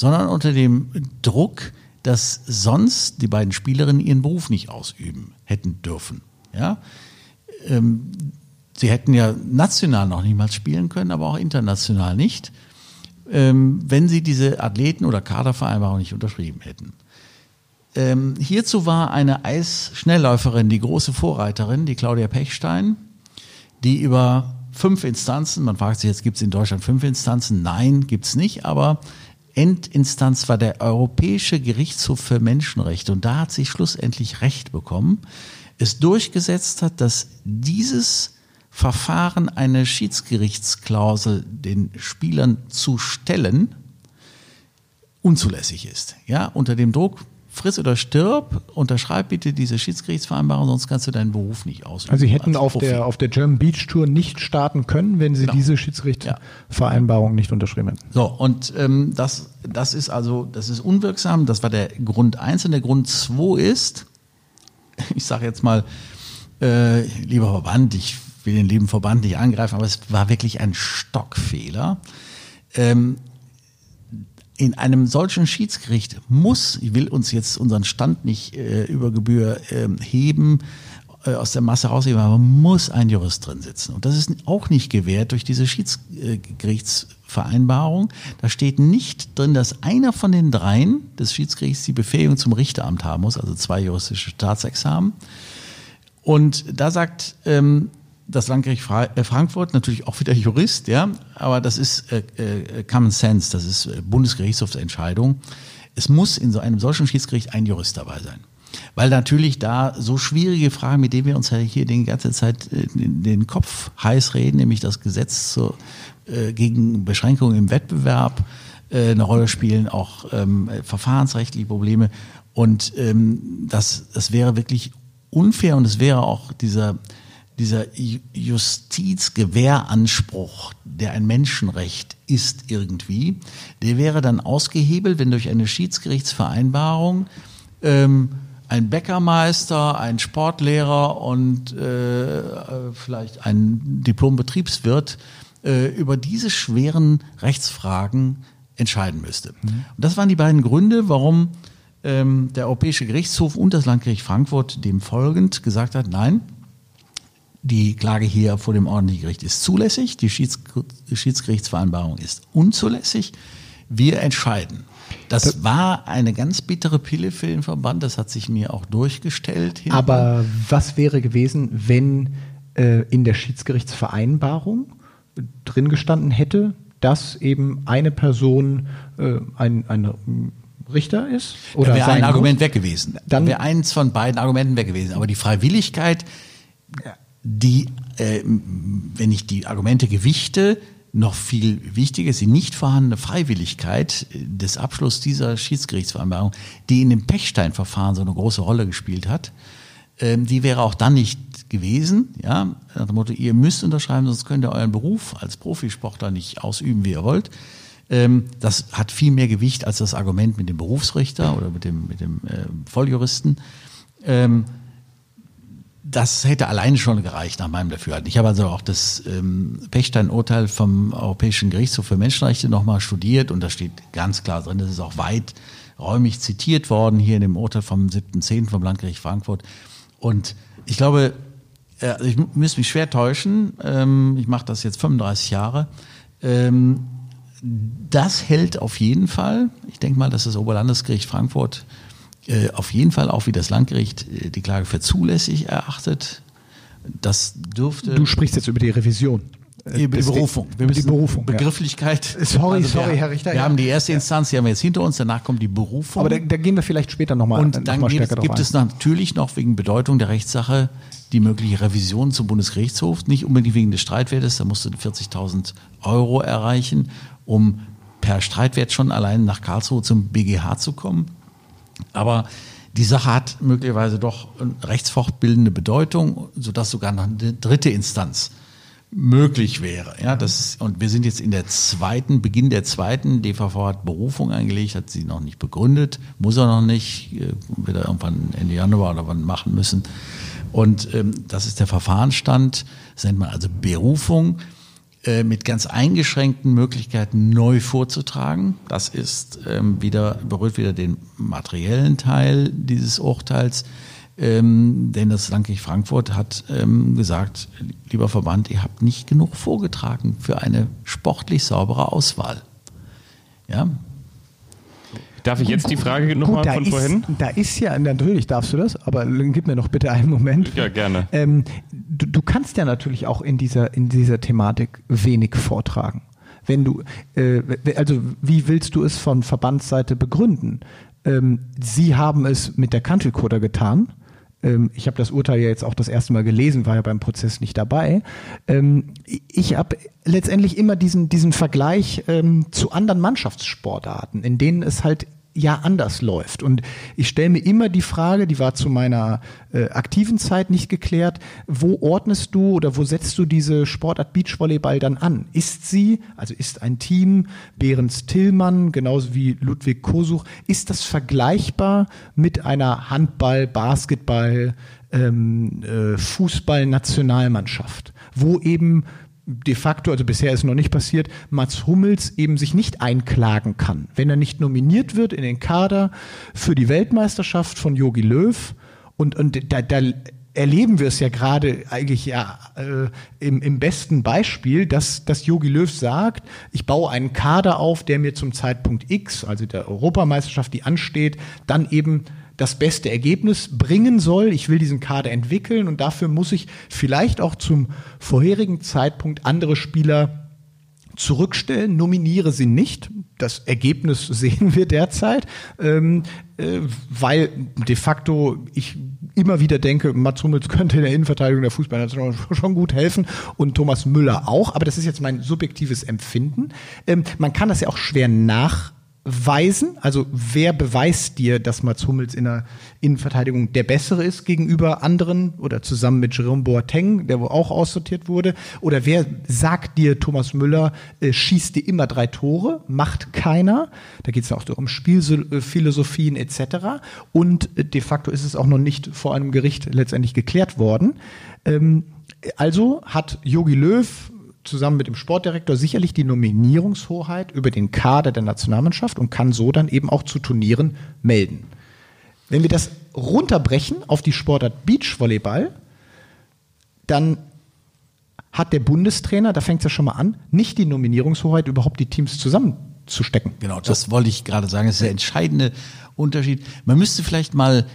sondern unter dem Druck, dass sonst die beiden Spielerinnen ihren Beruf nicht ausüben hätten dürfen. Ja? Ähm, sie hätten ja national noch niemals spielen können, aber auch international nicht, ähm, wenn sie diese Athleten- oder Kadervereinbarung nicht unterschrieben hätten. Ähm, hierzu war eine Eisschnellläuferin, die große Vorreiterin, die Claudia Pechstein, die über fünf Instanzen, man fragt sich jetzt, gibt es in Deutschland fünf Instanzen? Nein, gibt es nicht, aber Endinstanz war der Europäische Gerichtshof für Menschenrechte und da hat sie schlussendlich Recht bekommen, es durchgesetzt hat, dass dieses Verfahren eine Schiedsgerichtsklausel den Spielern zu stellen, unzulässig ist. Ja, unter dem Druck friss oder stirb, unterschreib bitte diese Schiedsgerichtsvereinbarung, sonst kannst du deinen Beruf nicht ausüben. Also Sie hätten auf Profi. der, auf der German Beach Tour nicht starten können, wenn Sie Genau. diese Schiedsgerichtsvereinbarung nicht unterschrieben hätten. So, und ähm, das, das ist also, das ist unwirksam. Das war der Grund eins und der Grund zwei ist, ich sage jetzt mal, äh, lieber Verband, ich will den lieben Verband nicht angreifen, aber es war wirklich ein Stockfehler. Ähm, in einem solchen Schiedsgericht muss, ich will uns jetzt unseren Stand nicht äh, über Gebühr ähm, heben, äh, aus der Masse rausheben, aber muss ein Jurist drin sitzen. Und das ist auch nicht gewährt durch diese Schiedsgerichtsvereinbarung. Da steht nicht drin, dass einer von den dreien des Schiedsgerichts die Befähigung zum Richteramt haben muss, also zwei juristische Staatsexamen. Und da sagt ähm, das Landgericht Fra äh, Frankfurt, natürlich auch wieder Jurist, ja, aber das ist äh, äh, Common Sense, das ist äh, Bundesgerichtshofsentscheidung. Es muss in so einem solchen Schiedsgericht ein Jurist dabei sein. Weil natürlich da so schwierige Fragen, mit denen wir uns hier die ganze Zeit äh, den Kopf heiß reden, nämlich das Gesetz zur, äh, gegen Beschränkungen im Wettbewerb, eine Rolle spielen, auch ähm, verfahrensrechtliche Probleme. Und ähm, das, das wäre wirklich unfair und es wäre auch dieser, dieser Ju- Justizgewähranspruch, der ein Menschenrecht ist irgendwie, der wäre dann ausgehebelt, wenn durch eine Schiedsgerichtsvereinbarung ähm, ein Bäckermeister, ein Sportlehrer und äh, äh, vielleicht ein Diplom-Betriebswirt äh, über diese schweren Rechtsfragen entscheiden müsste. Und das waren die beiden Gründe, warum ähm, der Europäische Gerichtshof und das Landgericht Frankfurt dem folgend gesagt hat, nein, die Klage hier vor dem ordentlichen Gericht ist zulässig, die Schieds Schiedsgerichtsvereinbarung ist unzulässig. Wir entscheiden. Das war eine ganz bittere Pille für den Verband, das hat sich mir auch durchgestellt. hinten. Aber was wäre gewesen, wenn äh, in der Schiedsgerichtsvereinbarung drin gestanden hätte, dass eben eine Person äh, ein, ein Richter ist? Oder wäre ein Argument muss? weg gewesen. Dann wäre eins von beiden Argumenten weg gewesen. Aber die Freiwilligkeit, die, äh, wenn ich die Argumente gewichte, noch viel wichtiger ist die nicht vorhandene Freiwilligkeit äh, des Abschlusses dieser Schiedsgerichtsvereinbarung, die in dem Pechstein-Verfahren so eine große Rolle gespielt hat. Ähm, die wäre auch dann nicht gewesen, ja, nach dem Motto, ihr müsst unterschreiben, sonst könnt ihr euren Beruf als Profisportler nicht ausüben, wie ihr wollt. Ähm, das hat viel mehr Gewicht als das Argument mit dem Berufsrichter oder mit dem, mit dem äh, Volljuristen. Ähm, das hätte alleine schon gereicht nach meinem Dafürhalten. Ich habe also auch das ähm, Pechstein-Urteil vom Europäischen Gerichtshof für Menschenrechte nochmal studiert und da steht ganz klar drin, das ist auch weiträumig zitiert worden hier in dem Urteil vom 7.10. vom Landgericht Frankfurt. Und ich glaube, äh, also ich müsste mich schwer täuschen, ähm, ich mache das jetzt 35 Jahre, ähm, das hält auf jeden Fall. Ich denke mal, dass das Oberlandesgericht Frankfurt auf jeden Fall auch wie das Landgericht äh, die Klage für zulässig erachtet. Das dürfte Du sprichst jetzt über die Revision. die Des- Berufung. Wir die müssen Berufung. Ja. Begrifflichkeit. Also Sorry, sorry, wir, Herr Richter, Wir ja. haben die erste Instanz, die haben wir jetzt hinter uns. Danach kommt die Berufung. Aber da, da gehen wir vielleicht später nochmal Und noch dann mal gibt, gibt es natürlich noch wegen Bedeutung der Rechtssache die mögliche Revision zum Bundesgerichtshof. Nicht unbedingt wegen des Streitwertes, da musst du 40.000 Euro erreichen, um per Streitwert schon allein nach Karlsruhe zum BGH zu kommen. Aber die Sache hat möglicherweise doch eine rechtsfortbildende Bedeutung, sodass sogar noch eine dritte Instanz möglich wäre. Ja, das, und wir sind jetzt in der zweiten, Beginn der zweiten. DVV hat Berufung eingelegt, hat sie noch nicht begründet, muss er noch nicht, äh, wird er irgendwann Ende Januar oder wann machen müssen. Und ähm, das ist der Verfahrensstand, das nennt man also Berufung äh, mit ganz eingeschränkten Möglichkeiten neu vorzutragen. Das ist ähm, wieder, berührt wieder den materiellen Teil dieses Urteils. Ähm, denn das Landgericht Frankfurt hat ähm, gesagt, lieber Verband, ihr habt nicht genug vorgetragen für eine sportlich saubere Auswahl. Ja, Darf ich jetzt die Frage nochmal von ist, vorhin? da ist ja, natürlich darfst du das, aber gib mir noch bitte einen Moment. Ja, gerne. Ähm, du, du kannst ja natürlich auch in dieser, in dieser Thematik wenig vortragen. Wenn du, äh, also wie willst du es von Verbandsseite begründen? Ähm, Sie haben es mit der Country Coder getan. Ähm, ich habe das Urteil ja jetzt auch das erste Mal gelesen, war ja beim Prozess nicht dabei. Ähm, ich habe letztendlich immer diesen, diesen Vergleich ähm, zu anderen Mannschaftssportarten, in denen es halt ja anders läuft. Und ich stelle mir immer die Frage, die war zu meiner äh, aktiven Zeit nicht geklärt, wo ordnest du oder wo setzt du diese Sportart Beachvolleyball dann an? Ist sie, also ist ein Team, Behrens Tillmann, genauso wie Ludwig Kosuch, ist das vergleichbar mit einer Handball, Basketball, ähm, äh, Fußball-Nationalmannschaft, wo eben de facto, also bisher ist noch nicht passiert, Mats Hummels eben sich nicht einklagen kann. Wenn er nicht nominiert wird in den Kader für die Weltmeisterschaft von Jogi Löw und, und da, da erleben wir es ja gerade eigentlich ja äh, im, im besten Beispiel, dass, dass Jogi Löw sagt, ich baue einen Kader auf, der mir zum Zeitpunkt X, also der Europameisterschaft, die ansteht, dann eben das beste Ergebnis bringen soll. Ich will diesen Kader entwickeln und dafür muss ich vielleicht auch zum vorherigen Zeitpunkt andere Spieler zurückstellen, nominiere sie nicht. Das Ergebnis sehen wir derzeit, ähm, äh, weil de facto ich immer wieder denke, Mats Hummels könnte in der Innenverteidigung der Fußballnation schon gut helfen und Thomas Müller auch, aber das ist jetzt mein subjektives Empfinden. Ähm, man kann das ja auch schwer nach weisen? Also wer beweist dir, dass Mats Hummels in der Innenverteidigung der bessere ist gegenüber anderen oder zusammen mit Jerome Boateng, der wo auch aussortiert wurde? Oder wer sagt dir, Thomas Müller äh, schießt dir immer drei Tore, macht keiner? Da geht es ja auch um Spielphilosophien etc. Und äh, de facto ist es auch noch nicht vor einem Gericht letztendlich geklärt worden. Ähm, also hat Yogi Löw zusammen mit dem Sportdirektor sicherlich die Nominierungshoheit über den Kader der Nationalmannschaft und kann so dann eben auch zu Turnieren melden. Wenn wir das runterbrechen auf die Sportart Beachvolleyball, dann hat der Bundestrainer, da fängt es ja schon mal an, nicht die Nominierungshoheit, überhaupt die Teams zusammenzustecken. Genau, das so. wollte ich gerade sagen. Das ist der entscheidende Unterschied. Man müsste vielleicht mal,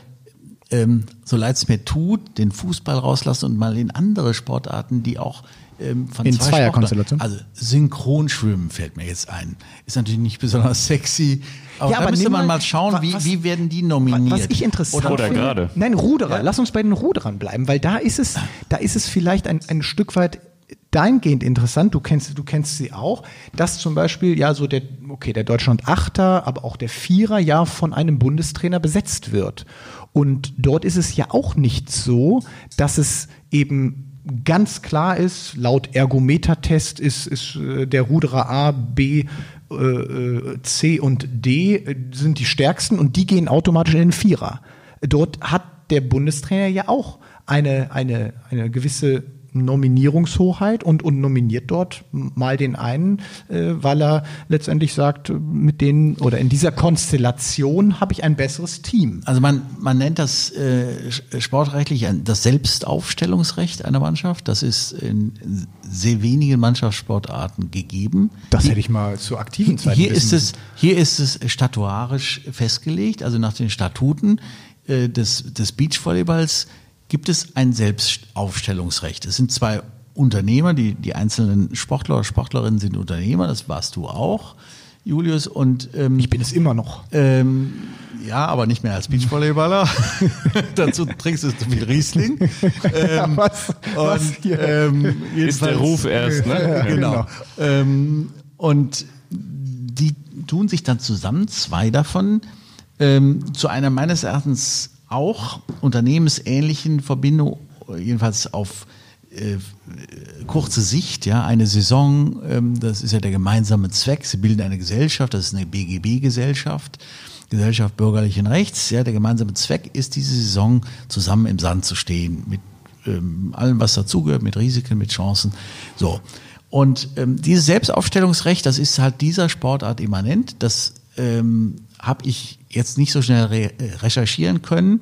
ähm, so leid es mir tut, den Fußball rauslassen und mal in andere Sportarten, die auch ähm, von in zwei Zweierkonstellation. Also Synchronschwimmen fällt mir jetzt ein. Ist natürlich nicht besonders sexy, aber ja, da aber müsste man mal schauen, wie, was, wie werden die nominiert. Was ich interessant Oder, Oder gerade. Nein, Ruderer. Ja. Lass uns bei den Ruderern bleiben, weil da ist es, da ist es vielleicht ein, ein Stück weit dahingehend interessant, du kennst, du kennst sie auch, dass zum Beispiel ja so der, okay, der Deutschland Achter, aber auch der Vierer ja von einem Bundestrainer besetzt wird. Und dort ist es ja auch nicht so, dass es eben ganz klar ist, laut Ergometertest ist, ist äh, der Ruderer A, B, äh, äh, C und D sind die stärksten und die gehen automatisch in den Vierer. Dort hat der Bundestrainer ja auch eine, eine, eine gewisse Nominierungshoheit und, und nominiert dort mal den einen, äh, weil er letztendlich sagt, mit denen oder in dieser Konstellation habe ich ein besseres Team. Also man, man nennt das äh, sportrechtlich das Selbstaufstellungsrecht einer Mannschaft. Das ist in sehr wenigen Mannschaftssportarten gegeben. Das hätte ich mal zu aktiven Zeiten hier ist es Hier ist es statuarisch festgelegt, also nach den Statuten äh, des, des Beachvolleyballs gibt es ein Selbstaufstellungsrecht. Es sind zwei Unternehmer, die, die einzelnen Sportler oder Sportlerinnen sind Unternehmer, das warst du auch, Julius. Und ähm, ich bin es immer noch. Ähm, ja, aber nicht mehr als Beachvolleyballer. Dazu trinkst du zu viel Riesling. Ähm, ja, was, was und, ähm, ist der Ruf erst, ne? Ja, genau. genau. Ähm, und die tun sich dann zusammen, zwei davon, ähm, zu einer meines Erachtens auch unternehmensähnlichen Verbindung, jedenfalls auf äh, kurze Sicht, ja, eine Saison, ähm, das ist ja der gemeinsame Zweck. Sie bilden eine Gesellschaft, das ist eine BGB-Gesellschaft, Gesellschaft bürgerlichen Rechts. Ja, der gemeinsame Zweck ist, diese Saison zusammen im Sand zu stehen, mit ähm, allem, was dazugehört, mit Risiken, mit Chancen. So. Und ähm, dieses Selbstaufstellungsrecht, das ist halt dieser Sportart immanent. Das ähm, habe ich jetzt nicht so schnell re recherchieren können.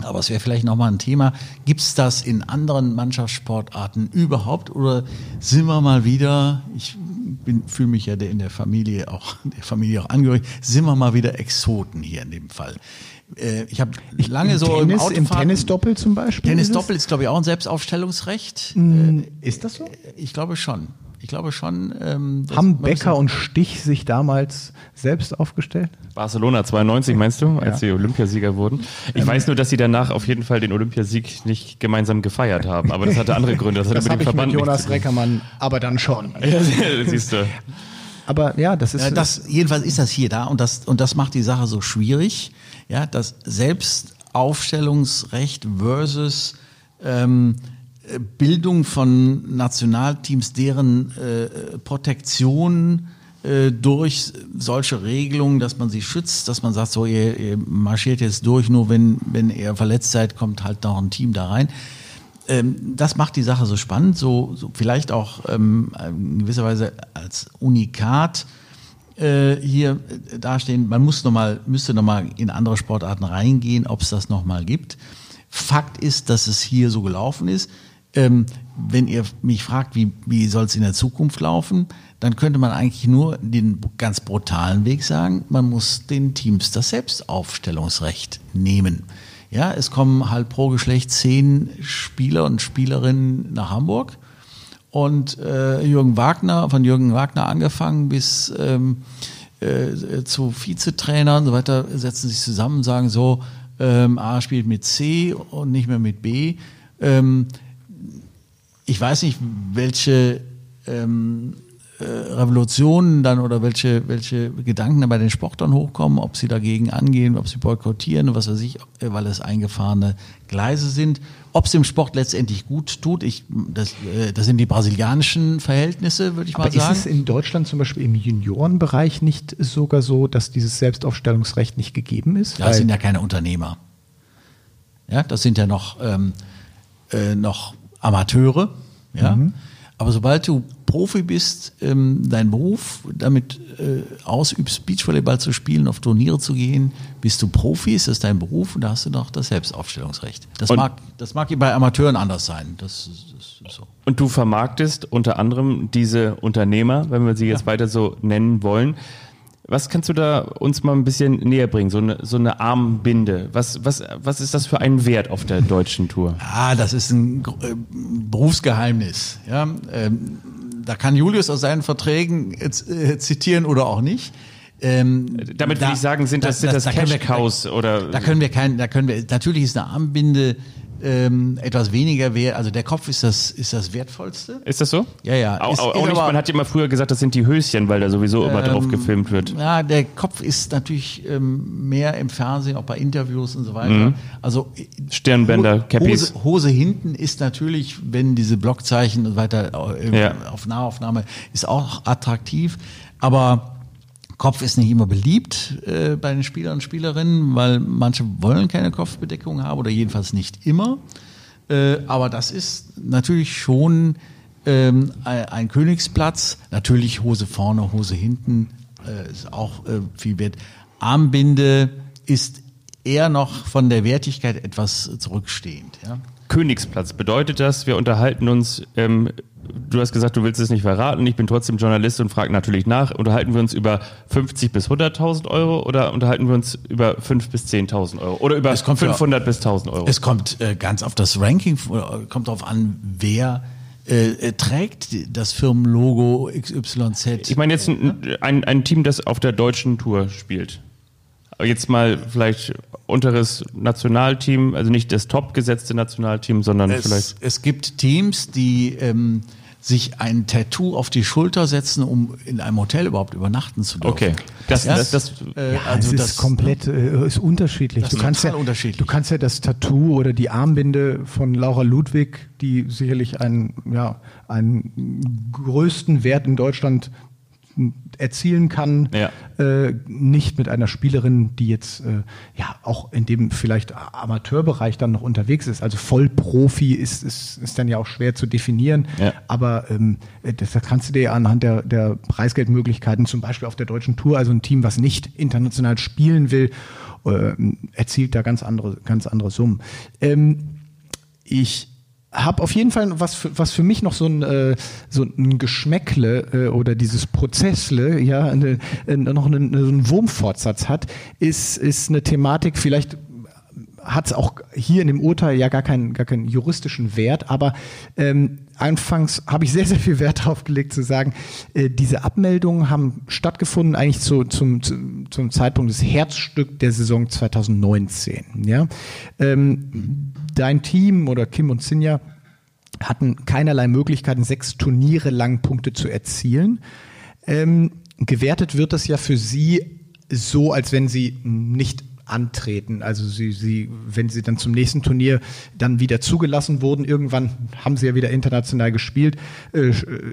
Aber es wäre vielleicht nochmal ein Thema. Gibt es das in anderen Mannschaftssportarten überhaupt? Oder sind wir mal wieder, ich fühle mich ja in der Familie auch, der Familie auch angehörig, sind wir mal wieder Exoten hier in dem Fall? Äh, ich habe lange Im so Tennis, im, Autofahren, im Tennisdoppel zum Beispiel. Tennisdoppel ist, glaube ich, auch ein Selbstaufstellungsrecht. Hm, ist das so? Ich glaube schon. Ich glaube schon. Ähm, Haben Becker und Stich sich damals selbst aufgestellt? Barcelona 92 meinst du, als ja. sie Olympiasieger wurden? Ich ähm, weiß nur, dass sie danach auf jeden Fall den Olympiasieg nicht gemeinsam gefeiert haben, aber das hatte andere Gründe. Das, hatte das mit dem Verband mit Jonas Reckermann, aber dann schon. ja, siehst du. aber ja, das ist. Ja, das, jedenfalls ist das hier da und das, und das macht die Sache so schwierig, ja, das Selbstaufstellungsrecht versus ähm, Bildung von Nationalteams, deren äh, Protektion äh, durch solche Regelungen, dass man sie schützt, dass man sagt, so ihr, ihr marschiert jetzt durch, nur wenn, wenn ihr verletzt seid, kommt halt noch ein Team da rein. Ähm, das macht die Sache so spannend, so, so vielleicht auch ähm, in gewisser Weise als Unikat äh, hier äh, dastehen. Man muss noch mal, müsste nochmal in andere Sportarten reingehen, ob es das nochmal gibt. Fakt ist, dass es hier so gelaufen ist. Ähm, wenn ihr mich fragt, wie, wie soll es in der Zukunft laufen, dann könnte man eigentlich nur den ganz brutalen Weg sagen, man muss den Teams das Selbstaufstellungsrecht nehmen. Ja, es kommen halt pro Geschlecht zehn Spieler und Spielerinnen nach Hamburg. Und äh, Jürgen Wagner, von Jürgen Wagner angefangen bis ähm, äh, zu Vizetrainer und so weiter, setzen sich zusammen und sagen so, ähm, A spielt mit C und nicht mehr mit B. Ähm, ich weiß nicht, welche ähm, äh, Revolutionen dann oder welche, welche Gedanken dann bei den Sportlern hochkommen, ob sie dagegen angehen, ob sie boykottieren, was weiß ich, weil es eingefahrene Gleise sind. Ob es dem Sport letztendlich gut tut, ich, das, äh, das sind die brasilianischen Verhältnisse, würde ich Aber mal sagen. ist es in Deutschland zum Beispiel im Juniorenbereich nicht sogar so, dass dieses Selbstaufstellungsrecht nicht gegeben ist? Das sind ja keine Unternehmer. Ja, das sind ja noch, ähm, äh, noch Amateure. Ja. Mhm. Aber sobald du Profi bist, ähm, dein Beruf damit äh, ausübst, Beachvolleyball zu spielen, auf Turniere zu gehen, bist du Profi, ist das dein Beruf und da hast du noch das Selbstaufstellungsrecht. Das, mag, das mag bei Amateuren anders sein. Das, das ist so. Und du vermarktest unter anderem diese Unternehmer, wenn wir sie jetzt ja. weiter so nennen wollen. Was kannst du da uns mal ein bisschen näher bringen? So eine, so eine Armbinde. Was, was, was ist das für ein Wert auf der deutschen Tour? Ah, das ist ein äh, Berufsgeheimnis. Ja, ähm, da kann Julius aus seinen Verträgen äh, zitieren oder auch nicht. Ähm, Damit da, würde ich sagen, sind das, das, das, das Cash Cows oder? Da können wir kein, da können wir, natürlich ist eine Armbinde ähm, etwas weniger wert. Also der Kopf ist das, ist das wertvollste. Ist das so? Ja, ja. Auch, ist, auch ist nicht, aber, man hat ja immer früher gesagt, das sind die Höschen, weil da sowieso immer drauf ähm, gefilmt wird. Ja, der Kopf ist natürlich ähm, mehr im Fernsehen, auch bei Interviews und so weiter. Mhm. Also Stirnbänder, Cappies. Hose, Hose, hinten ist natürlich, wenn diese Blockzeichen und weiter äh, ja. auf Nahaufnahme ist auch attraktiv. Aber Kopf ist nicht immer beliebt äh, bei den Spielern und Spielerinnen, weil manche wollen keine Kopfbedeckung haben oder jedenfalls nicht immer. Äh, aber das ist natürlich schon ähm, ein Königsplatz. Natürlich Hose vorne, Hose hinten äh, ist auch äh, viel wert. Armbinde ist eher noch von der Wertigkeit etwas zurückstehend. Ja? Königsplatz bedeutet das, wir unterhalten uns ähm, du hast gesagt, du willst es nicht verraten. Ich bin trotzdem Journalist und frage natürlich nach. Unterhalten wir uns über 50 bis 100.000 Euro oder unterhalten wir uns über 5 bis 10.000 Euro oder über 500 ja, bis 1.000 Euro? Es kommt äh, ganz auf das Ranking, äh, kommt darauf an, wer äh, äh trägt das Firmenlogo XYZ. Ich meine jetzt ein, ein, ein Team, das auf der deutschen Tour spielt jetzt mal vielleicht unteres Nationalteam, also nicht das top gesetzte Nationalteam, sondern es, vielleicht. Es gibt Teams, die ähm, sich ein Tattoo auf die Schulter setzen, um in einem Hotel überhaupt übernachten zu dürfen. Okay, das, das, das, äh, ja, also das ist komplett äh, ist unterschiedlich. du kannst ja, unterschiedlich. Du kannst ja das Tattoo oder die Armbinde von Laura Ludwig, die sicherlich einen ja einen größten Wert in Deutschland erzielen kann, ja. äh, nicht mit einer Spielerin, die jetzt äh, ja auch in dem vielleicht Amateurbereich dann noch unterwegs ist. Also Vollprofi ist, ist, ist dann ja auch schwer zu definieren. Ja. Aber ähm, das, das kannst du dir anhand der, der Preisgeldmöglichkeiten, zum Beispiel auf der deutschen Tour, also ein Team, was nicht international spielen will, äh, erzielt da ganz andere, ganz andere Summen. Ähm, ich habe auf jeden Fall was für, was für mich noch so ein äh, so ein Geschmäckle äh, oder dieses Prozessle ja äh, noch einen, so einen Wurmfortsatz hat ist ist eine Thematik vielleicht hat es auch hier in dem Urteil ja gar keinen, gar keinen juristischen Wert, aber ähm, anfangs habe ich sehr, sehr viel Wert darauf gelegt zu sagen, äh, diese Abmeldungen haben stattgefunden eigentlich zu, zum, zu, zum Zeitpunkt des Herzstück der Saison 2019. Ja? Ähm, dein Team oder Kim und Sinja hatten keinerlei Möglichkeiten, sechs Turniere lang Punkte zu erzielen. Ähm, gewertet wird das ja für Sie so, als wenn Sie nicht antreten. Also sie, sie, wenn sie dann zum nächsten Turnier dann wieder zugelassen wurden, irgendwann haben sie ja wieder international gespielt, äh,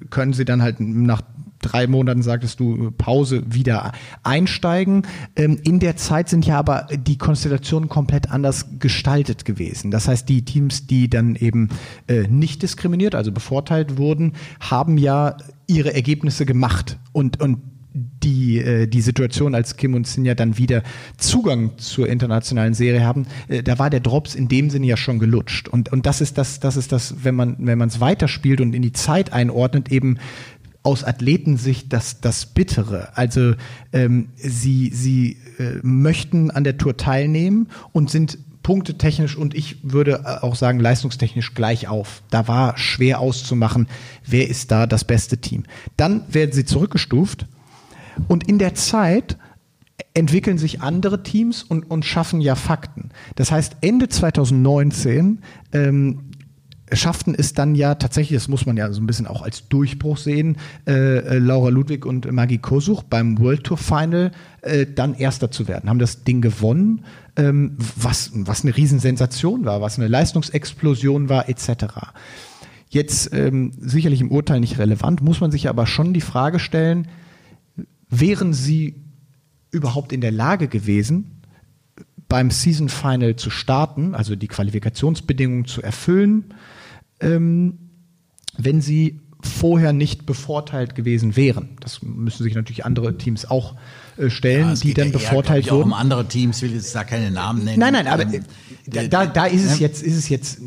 können sie dann halt nach drei Monaten, sagtest du, Pause wieder einsteigen. Ähm, in der Zeit sind ja aber die Konstellationen komplett anders gestaltet gewesen. Das heißt, die Teams, die dann eben äh, nicht diskriminiert, also bevorteilt wurden, haben ja ihre Ergebnisse gemacht und, und die, äh, die Situation, als Kim und Sinja dann wieder Zugang zur internationalen Serie haben, äh, da war der Drops in dem Sinne ja schon gelutscht. Und, und das ist das, das ist das, wenn man, wenn man es weiterspielt und in die Zeit einordnet, eben aus Athletensicht das, das Bittere. Also ähm, sie, sie äh, möchten an der Tour teilnehmen und sind punktetechnisch und ich würde äh, auch sagen leistungstechnisch gleich auf. Da war schwer auszumachen, wer ist da das beste Team. Dann werden sie zurückgestuft und in der Zeit entwickeln sich andere Teams und, und schaffen ja Fakten. Das heißt, Ende 2019 ähm, schafften es dann ja tatsächlich, das muss man ja so ein bisschen auch als Durchbruch sehen, äh, äh Laura Ludwig und Maggie Kosuch beim World Tour Final äh, dann Erster zu werden, haben das Ding gewonnen, ähm, was, was eine Riesensensation war, was eine Leistungsexplosion war, etc. Jetzt ähm, sicherlich im Urteil nicht relevant, muss man sich aber schon die Frage stellen, wären sie überhaupt in der Lage gewesen, beim Season Final zu starten, also die Qualifikationsbedingungen zu erfüllen, ähm, wenn sie vorher nicht bevorteilt gewesen wären. Das müssen sich natürlich andere Teams auch äh, stellen, ja, die dann ja bevorteilt eher, wurden. Auch um andere Teams will jetzt da keine Namen nennen. Nein, nein, aber ähm, äh, da, da ist es jetzt, ist es jetzt,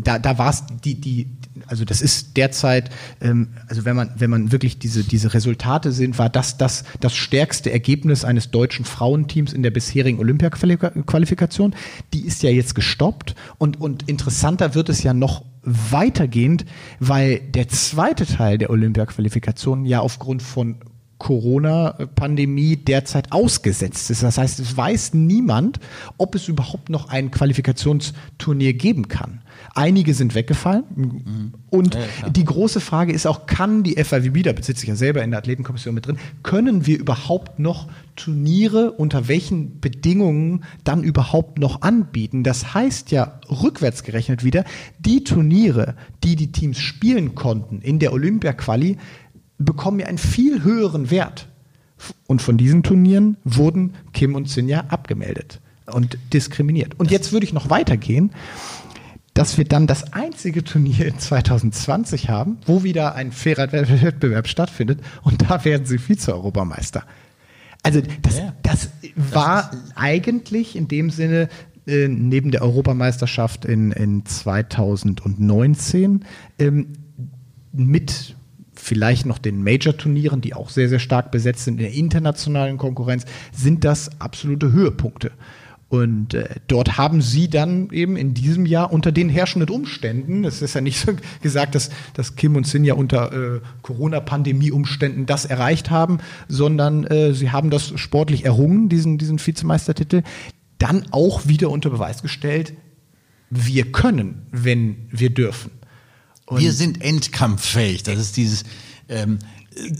da, da war es die, die, also das ist derzeit, ähm, also wenn man, wenn man wirklich diese, diese Resultate sind, war das, das das stärkste Ergebnis eines deutschen Frauenteams in der bisherigen Olympia-Qualifikation. Die ist ja jetzt gestoppt und, und interessanter wird es ja noch weitergehend, weil der zweite Teil der Olympia-Qualifikation ja aufgrund von Corona-Pandemie derzeit ausgesetzt ist. Das heißt, es weiß niemand, ob es überhaupt noch ein Qualifikationsturnier geben kann. Einige sind weggefallen. Mhm. Und ja, die große Frage ist auch, kann die FIVB, da besitze ich ja selber in der Athletenkommission mit drin, können wir überhaupt noch Turniere unter welchen Bedingungen dann überhaupt noch anbieten? Das heißt ja rückwärts gerechnet wieder, die Turniere, die die Teams spielen konnten in der Olympia-Quali, bekommen ja einen viel höheren Wert. Und von diesen Turnieren wurden Kim und Sinja abgemeldet und diskriminiert. Und jetzt würde ich noch weitergehen, dass wir dann das einzige Turnier in 2020 haben, wo wieder ein fairer Wettbewerb stattfindet und da werden sie Vize-Europameister. Also das, ja, das war das eigentlich in dem Sinne äh, neben der Europameisterschaft in, in 2019 ähm, mit vielleicht noch den Major-Turnieren, die auch sehr, sehr stark besetzt sind in der internationalen Konkurrenz, sind das absolute Höhepunkte. Und äh, dort haben sie dann eben in diesem Jahr unter den herrschenden Umständen, es ist ja nicht so gesagt, dass, dass Kim und Sin ja unter äh, Corona-Pandemie-Umständen das erreicht haben, sondern äh, sie haben das sportlich errungen, diesen, diesen Vizemeistertitel, dann auch wieder unter Beweis gestellt, wir können, wenn wir dürfen. Und wir sind endkampffähig. Das ist dieses. Ähm,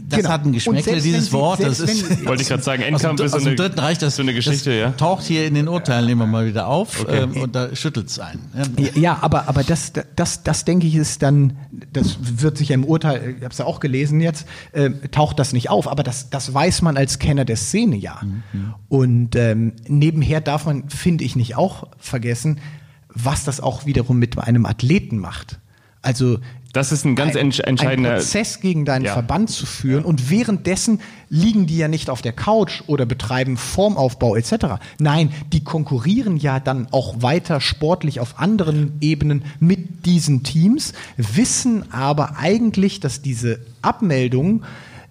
das genau. hat ein Geschmäckle, dieses Sie, Wort. Das ist, wollte ich gerade sagen, Endkampf ist so eine, Dritten Reich, das, so eine Geschichte, das ja. taucht hier in den Urteilen immer mal wieder auf okay. ähm, und da schüttelt es einen. Ja, aber, aber das, das, das denke ich ist dann, das wird sich im Urteil, ich habe es ja auch gelesen jetzt, äh, taucht das nicht auf, aber das, das weiß man als Kenner der Szene ja. Mhm. Und ähm, nebenher darf man, finde ich, nicht auch vergessen, was das auch wiederum mit einem Athleten macht. Also das ist ein ganz ein, entscheidender Prozess gegen deinen ja. Verband zu führen und währenddessen liegen die ja nicht auf der Couch oder betreiben Formaufbau etc. Nein, die konkurrieren ja dann auch weiter sportlich auf anderen Ebenen mit diesen Teams, wissen aber eigentlich, dass diese Abmeldung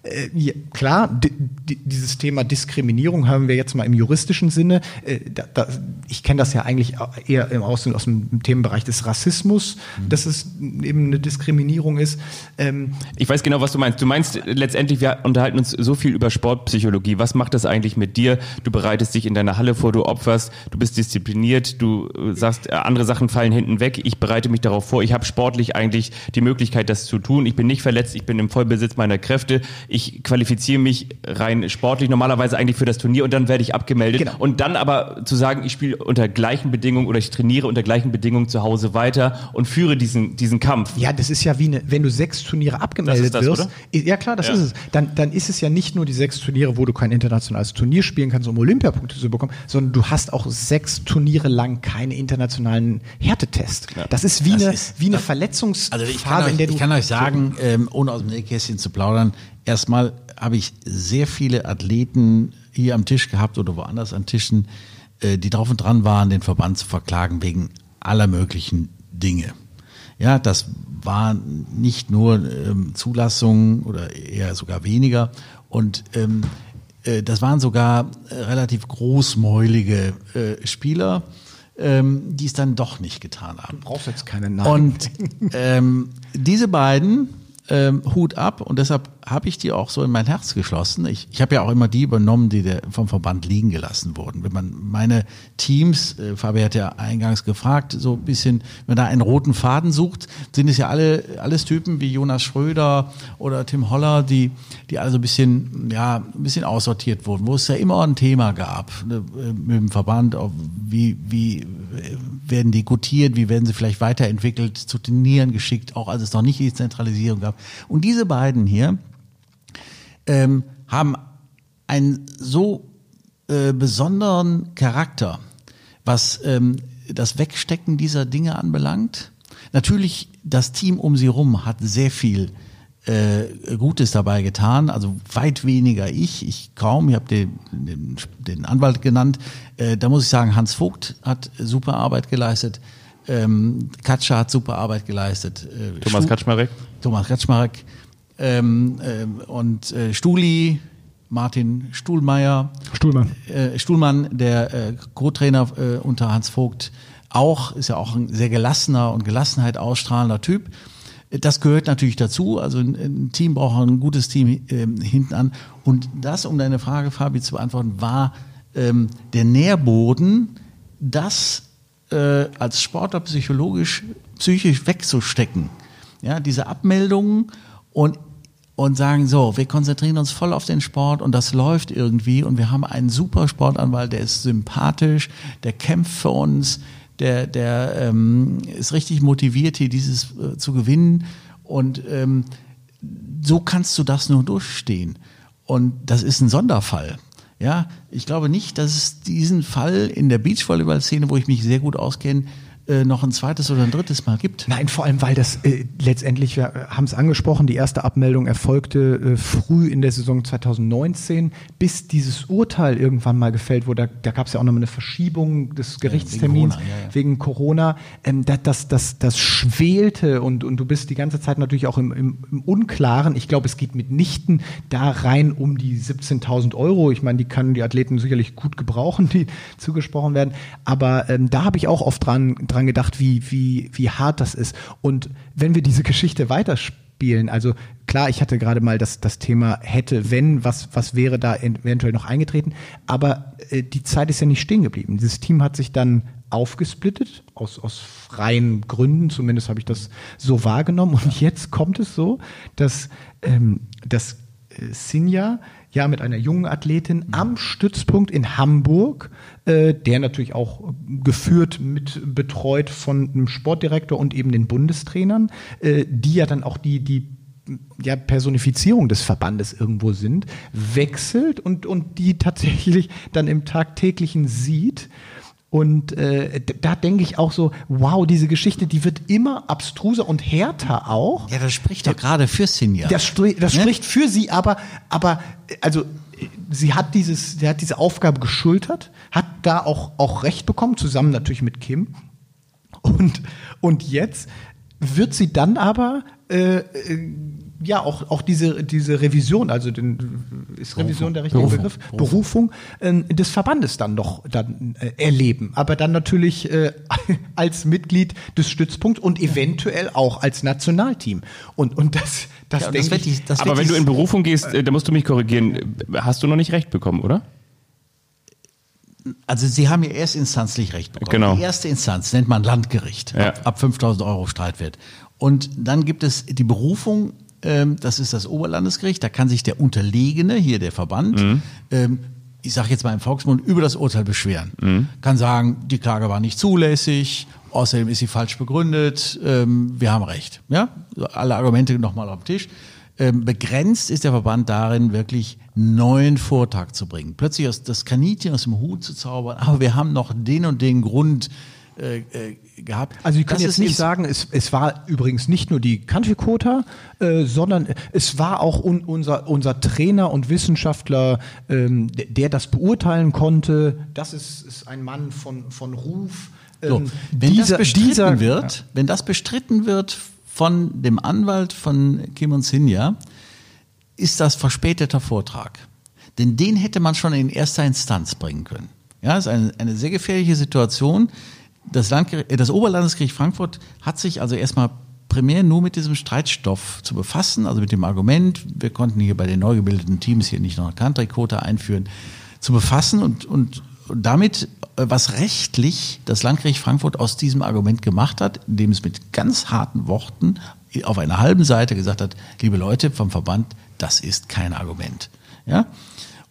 äh, ja, klar, dieses Thema Diskriminierung haben wir jetzt mal im juristischen Sinne. Äh, da, da, ich kenne das ja eigentlich eher im aus, aus dem Themenbereich des Rassismus, mhm. dass es eben eine Diskriminierung ist. Ähm, ich weiß genau, was du meinst. Du meinst letztendlich, wir unterhalten uns so viel über Sportpsychologie. Was macht das eigentlich mit dir? Du bereitest dich in deiner Halle vor, du opferst, du bist diszipliniert, du äh, sagst, äh, andere Sachen fallen hinten weg. Ich bereite mich darauf vor. Ich habe sportlich eigentlich die Möglichkeit, das zu tun. Ich bin nicht verletzt, ich bin im Vollbesitz meiner Kräfte ich qualifiziere mich rein sportlich normalerweise eigentlich für das Turnier und dann werde ich abgemeldet. Genau. Und dann aber zu sagen, ich spiele unter gleichen Bedingungen oder ich trainiere unter gleichen Bedingungen zu Hause weiter und führe diesen, diesen Kampf. Ja, das ist ja wie eine, wenn du sechs Turniere abgemeldet Das ist das, wirst. oder? Ja, klar, das Ja. ist es. Dann, dann ist es ja nicht nur die sechs Turniere, wo du kein internationales Turnier spielen kannst, um Olympiapunkte zu bekommen, sondern du hast auch sechs Turniere lang keine internationalen Härtetests. Das ist wie Das eine, ist- wie eine das- Verletzungsphase, Also ich kann, euch, in der du. ich kann euch sagen, ähm, ohne aus dem Nähkästchen zu plaudern, erstmal habe ich sehr viele Athleten hier am Tisch gehabt oder woanders an Tischen, äh, die drauf und dran waren, den Verband zu verklagen wegen aller möglichen Dinge. Ja, das war nicht nur ähm, Zulassung oder eher sogar weniger. Und ähm, äh, das waren sogar äh, relativ großmäulige äh, Spieler, ähm, die es dann doch nicht getan haben. Du brauchst jetzt keine Namen. Und ähm, diese beiden ähm, Hut ab und deshalb habe ich die auch so in mein Herz geschlossen. Ich, ich habe ja auch immer die übernommen, die der, vom Verband liegen gelassen wurden. Wenn man meine Teams, äh, Fabi hat ja eingangs gefragt, so ein bisschen, wenn man da einen roten Faden sucht, sind es ja alle alles Typen wie Jonas Schröder oder Tim Holler, die die alle so ein bisschen ja ein bisschen aussortiert wurden, wo es ja immer ein Thema gab ne, mit dem Verband, wie wie äh, werden die gutiert, wie werden sie vielleicht weiterentwickelt, zu Turnieren geschickt, auch als es noch nicht die Zentralisierung gab. Und diese beiden hier ähm, haben einen so äh, besonderen Charakter, was ähm, das Wegstecken dieser Dinge anbelangt. Natürlich, das Team um sie rum hat sehr viel äh, Gutes dabei getan, also weit weniger ich, ich kaum, ich habe den, den, den Anwalt genannt. Äh, da muss ich sagen, Hans Vogt hat super Arbeit geleistet, ähm, Katscha hat super Arbeit geleistet. Äh, Thomas Schu- Kaczmarek. Thomas Kaczmarek ähm, ähm, und äh, Stuli, Martin Stuhlmeier, Stuhlmann. äh, Stuhlmann, der äh, Co-Trainer äh, unter Hans Vogt, auch, ist ja auch ein sehr gelassener und Gelassenheit ausstrahlender Typ. Das gehört natürlich dazu. Also ein, ein Team braucht ein gutes Team ähm, hinten an. Und das, um deine Frage, Fabi, zu beantworten, war ähm, der Nährboden, das äh, als Sportler psychologisch, psychisch wegzustecken. Ja, diese Abmeldungen und und sagen so, wir konzentrieren uns voll auf den Sport und das läuft irgendwie und wir haben einen super Sportanwalt, der ist sympathisch, der kämpft für uns, der, der ähm, ist richtig motiviert, hier dieses äh, zu gewinnen und ähm, so kannst du das nur durchstehen. Und das ist ein Sonderfall. Ja, ich glaube nicht, dass es diesen Fall in der Beachvolleyball-Szene, wo ich mich sehr gut auskenne, äh, noch ein zweites oder ein drittes Mal gibt. Nein, vor allem, weil das äh, letztendlich, wir haben es angesprochen, die erste Abmeldung erfolgte äh, früh in der Saison 2019, bis dieses Urteil irgendwann mal gefällt wurde. Da, da gab es ja auch noch mal eine Verschiebung des Gerichtstermins Corona, ja, ja. wegen Corona. Ähm, das, das, das, das schwelte und, und du bist die ganze Zeit natürlich auch im, im, im Unklaren. Ich glaube, es geht mitnichten da rein um die 17.000 Euro. Ich meine, die können die Athleten sicherlich gut gebrauchen, die zugesprochen werden. Aber ähm, da habe ich auch oft dran, dran gedacht, wie, wie, wie hart das ist. Und wenn wir diese Geschichte weiterspielen, also klar, ich hatte gerade mal das, das Thema hätte, wenn, was, was wäre da eventuell noch eingetreten, aber äh, die Zeit ist ja nicht stehen geblieben. Dieses Team hat sich dann aufgesplittet, aus, aus freien Gründen, zumindest habe ich das so wahrgenommen. Und jetzt kommt es so, dass, ähm, dass äh, Sinja ja mit einer jungen Athletin am Stützpunkt in Hamburg, äh, der natürlich auch geführt mit betreut von einem Sportdirektor und eben den Bundestrainern, äh, die ja dann auch die die ja, Personifizierung des Verbandes irgendwo sind, wechselt und, und die tatsächlich dann im tagtäglichen sieht. Und äh, da denke ich auch so, wow, diese Geschichte, die wird immer abstruser und härter auch. Ja, das spricht doch gerade für Sinja. Das, stri- das Ne? spricht für sie, aber, aber also sie hat dieses, sie hat diese Aufgabe geschultert, hat da auch, auch Recht bekommen, zusammen natürlich mit Kim. Und, und jetzt wird sie dann aber äh, äh, ja auch, auch diese, diese Revision, also den, ist Revision der richtige Berufung. Begriff, Berufung äh, des Verbandes dann noch dann äh, erleben, aber dann natürlich äh, als Mitglied des Stützpunkts und eventuell auch als Nationalteam. Und, und das, das Ja, denke wird ich, die- das Aber wenn du in Berufung gehst, äh, da musst du mich korrigieren, hast du noch nicht recht bekommen, oder? Also Sie haben ja erstinstanzlich Recht bekommen. Genau. Die erste Instanz nennt man Landgericht, Ja. ab, ab 5000 Euro Streitwert. Und dann gibt es die Berufung, ähm, das ist das Oberlandesgericht, da kann sich der Unterlegene, hier der Verband, Mhm. ähm, ich sage jetzt mal im Volksmund, über das Urteil beschweren. Kann sagen, die Klage war nicht zulässig, außerdem ist sie falsch begründet, ähm, wir haben Recht. Ja? Alle Argumente nochmal auf den Tisch. Ähm, begrenzt ist der Verband darin, wirklich neuen Vortrag zu bringen. Plötzlich aus, das Kaninchen aus dem Hut zu zaubern, aber wir haben noch den und den Grund äh, äh, gehabt. Also Sie können Das jetzt nicht sagen, es, es war übrigens nicht nur die Country Quota, äh, sondern es war auch un, unser, unser Trainer und Wissenschaftler, ähm, der, der das beurteilen konnte. Das ist, ist ein Mann von, von Ruf. So, Ähm, wenn dieser- das bestritten dieser- wird, wenn das bestritten wird von dem Anwalt von Kim und Sinja, ist das verspäteter Vortrag. Denn den hätte man schon in erster Instanz bringen können. Ja, ist eine, eine sehr gefährliche Situation. Das, äh, das Oberlandesgericht Frankfurt hat sich also erstmal primär nur mit diesem Streitstoff zu befassen, also mit dem Argument, wir konnten hier bei den neu gebildeten Teams hier nicht noch eine Country-Quote einführen, zu befassen und, und, und damit, äh, was rechtlich das Landgericht Frankfurt aus diesem Argument gemacht hat, indem es mit ganz harten Worten auf einer halben Seite gesagt hat, liebe Leute vom Verband, das ist kein Argument. Ja?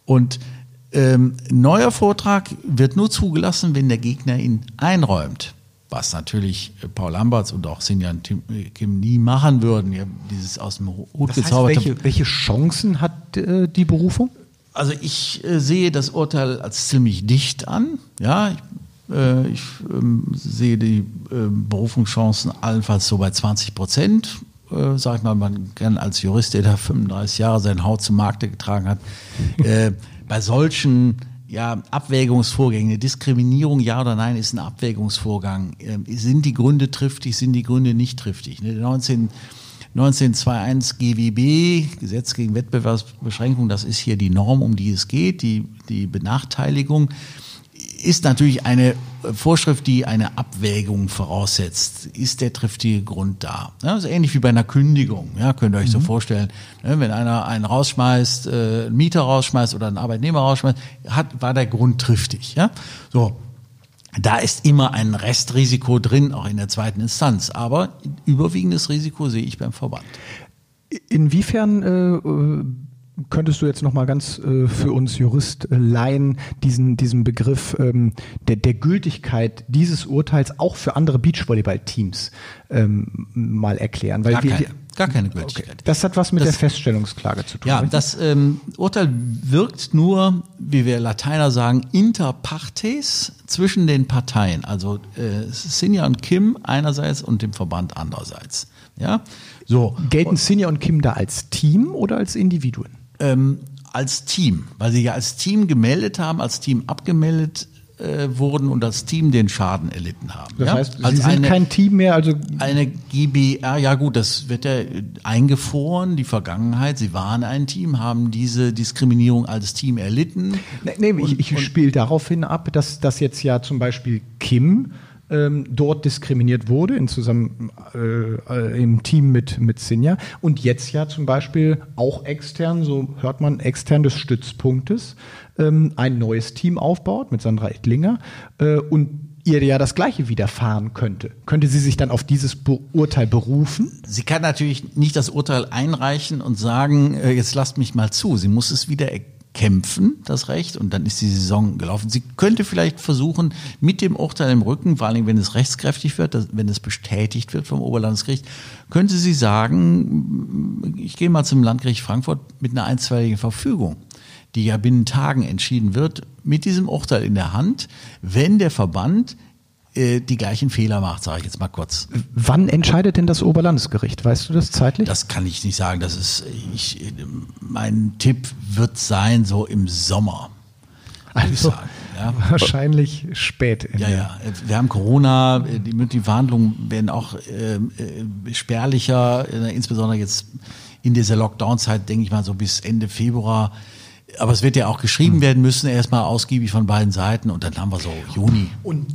Und ähm, neuer Vortrag wird nur zugelassen, wenn der Gegner ihn einräumt. Was natürlich äh, Paul Lamberts und auch Sinjan äh, Kim nie machen würden, ja, dieses aus dem Hut Das heißt, welche, welche Chancen hat äh, die Berufung? Also ich äh, sehe das Urteil als ziemlich dicht an. Ja, ich, äh, ich ähm, sehe die äh, Berufungschancen allenfalls so bei 20 Prozent. Äh, sag ich mal, man kann als Jurist, der da 35 Jahre sein Haut zum Markte getragen hat, äh, bei solchen ja, Abwägungsvorgängen, eine Diskriminierung, ja oder nein, ist ein Abwägungsvorgang. Ähm, sind die Gründe triftig, sind die Gründe nicht triftig? Ne, 19 1921 GWB, Gesetz gegen Wettbewerbsbeschränkung, das ist hier die Norm, um die es geht, die, die Benachteiligung, ist natürlich eine Vorschrift, die eine Abwägung voraussetzt. Ist der triftige Grund da? Ja, das ist ähnlich wie bei einer Kündigung. Ja, könnt ihr euch so vorstellen, ne, wenn einer einen rausschmeißt, äh, einen Mieter rausschmeißt oder einen Arbeitnehmer rausschmeißt, hat, war der Grund triftig. Ja? So, da ist immer ein Restrisiko drin, auch in der zweiten Instanz. Aber überwiegendes Risiko sehe ich beim Verband. Inwiefern äh, äh, könntest du jetzt noch mal ganz äh, für uns Jurist äh, diesen, diesen Begriff ähm, der, der Gültigkeit dieses Urteils auch für andere Beachvolleyball-Teams ähm, mal erklären? Weil Gar wir, keine, gar keine okay. Gültigkeit. Das hat was mit Das- der Feststellungsklage zu tun. Ja, richtig? das ähm, Urteil wirkt nur, wie wir Lateiner sagen, inter partes zwischen den Parteien, also äh, Sinja und Kim einerseits und dem Verband andererseits. Ja, so Gelten Sinja und Kim da als Team oder als Individuen? Ähm, als Team, weil sie ja als Team gemeldet haben, als Team abgemeldet äh, wurden und als Team den Schaden erlitten haben. Das ja? heißt, als sie sind eine, kein Team mehr, also eine GBR, ja gut, das wird ja eingefroren, die Vergangenheit. Sie waren ein Team, haben diese Diskriminierung als Team erlitten. Nee, nee ich, ich spiele darauf hin ab, dass, dass jetzt ja zum Beispiel Kim ähm, dort diskriminiert wurde in zusammen äh, äh, im Team mit, mit Sinja und jetzt ja zum Beispiel auch extern, so hört man, extern des Stützpunktes ähm, ein neues Team aufbaut mit Sandra Ettlinger äh, und ihr ja das gleiche widerfahren könnte. Könnte sie sich dann auf dieses Urteil berufen? Sie kann natürlich nicht das Urteil einreichen und sagen, äh, jetzt lasst mich mal zu. Sie muss es wieder kämpfen, das Recht, und dann ist die Saison gelaufen. Sie könnte vielleicht versuchen, mit dem Urteil im Rücken, vor allem wenn es rechtskräftig wird, wenn es bestätigt wird vom Oberlandesgericht, könnte sie sagen, ich gehe mal zum Landgericht Frankfurt mit einer einstweiligen Verfügung, die ja binnen Tagen entschieden wird, mit diesem Urteil in der Hand, wenn der Verband äh, die gleichen Fehler macht, sage ich jetzt mal kurz. Wann entscheidet denn das Oberlandesgericht? Weißt du das zeitlich? Das kann ich nicht sagen. Das ist, ich, mein Tipp wird sein, so im Sommer. Würde ich Also, sagen. Ja. Wahrscheinlich spät. Ja, ja. Wir haben Corona, die, die Verhandlungen werden auch äh, äh, spärlicher, äh, insbesondere jetzt in dieser Lockdown-Zeit, denke ich mal, so bis Ende Februar. Aber es wird ja auch geschrieben werden müssen, erstmal ausgiebig von beiden Seiten und dann haben wir so Juni. Und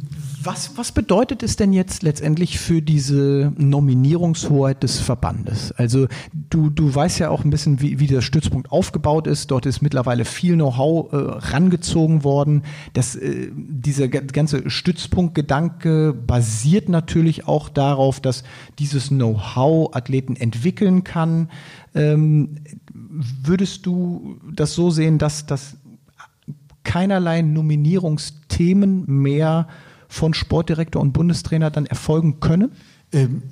Was, was bedeutet es denn jetzt letztendlich für diese Nominierungshoheit des Verbandes? Also du, du weißt ja auch ein bisschen, wie, wie der Stützpunkt aufgebaut ist. Dort ist mittlerweile viel Know-how äh, rangezogen worden. Das, äh, dieser ganze Stützpunktgedanke basiert natürlich auch darauf, dass dieses Know-how Athleten entwickeln kann. Ähm, würdest du das so sehen, dass, dass keinerlei Nominierungsthemen mehr von Sportdirektor und Bundestrainer dann erfolgen können? Ähm,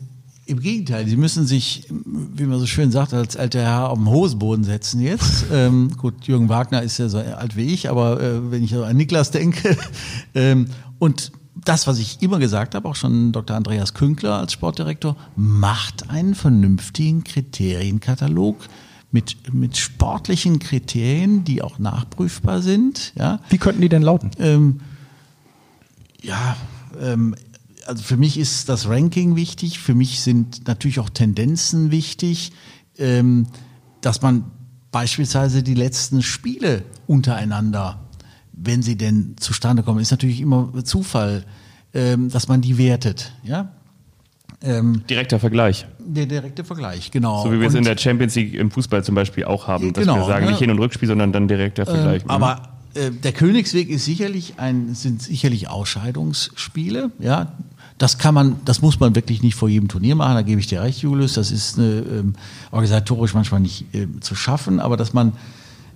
Im Gegenteil, sie müssen sich, wie man so schön sagt, als alter Herr auf den Hosenboden setzen jetzt. ähm, gut, Jürgen Wagner ist ja so alt wie ich, aber äh, wenn ich an Niklas denke ähm, und das, was ich immer gesagt habe, auch schon Dr. Andreas Künkler als Sportdirektor, macht einen vernünftigen Kriterienkatalog mit, mit sportlichen Kriterien, die auch nachprüfbar sind. Ja. Wie könnten die denn lauten? Ähm, ja, ähm, also für mich ist das Ranking wichtig, für mich sind natürlich auch Tendenzen wichtig, ähm, dass man beispielsweise die letzten Spiele untereinander, wenn sie denn zustande kommen, ist natürlich immer Zufall, ähm, dass man die wertet. Ja? Ähm, Direkter Vergleich. Der direkte Vergleich, genau. So wie wir es in der Champions League im Fußball zum Beispiel auch haben, dass genau, wir sagen, ja. nicht Hin- und Rückspiel, sondern dann direkter Vergleich. Ähm, aber äh, der Königsweg ist sicherlich ein, sind sicherlich Ausscheidungsspiele, ja. Das kann man, das muss man wirklich nicht vor jedem Turnier machen, da gebe ich dir recht, Julius. Das ist eine, ähm, organisatorisch manchmal nicht äh, zu schaffen, aber dass man,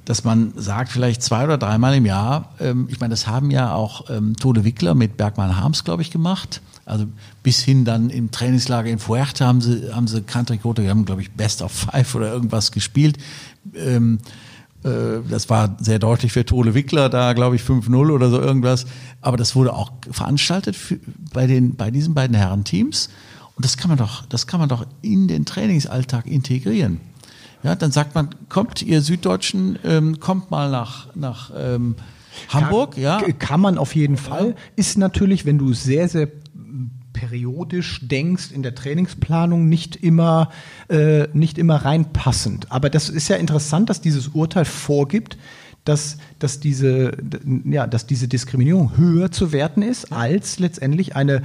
dass man sagt, vielleicht zwei oder dreimal im Jahr, ähm, ich meine, das haben ja auch ähm, Tode Wickler mit Bergmann Harms, glaube ich, gemacht. Also bis hin dann im Trainingslager in Fuerte haben sie, haben sie Country Quote, die haben, glaube ich, Best of Five oder irgendwas gespielt. Ähm, äh, das war sehr deutlich für Tole Wickler, da glaube ich 5-0 oder so irgendwas. Aber das wurde auch veranstaltet für, bei, den, bei diesen beiden Herrenteams. Und das kann man doch, das kann man doch in den Trainingsalltag integrieren. Ja, dann sagt man, kommt ihr Süddeutschen, ähm, kommt mal nach, nach ähm, Hamburg, kann, ja. Kann man auf jeden Fall. Ist natürlich, wenn du sehr, sehr periodisch denkst, in der Trainingsplanung nicht immer, äh, nicht immer reinpassend. Aber das ist ja interessant, dass dieses Urteil vorgibt, dass, dass, diese, ja, dass diese Diskriminierung höher zu werten ist als letztendlich eine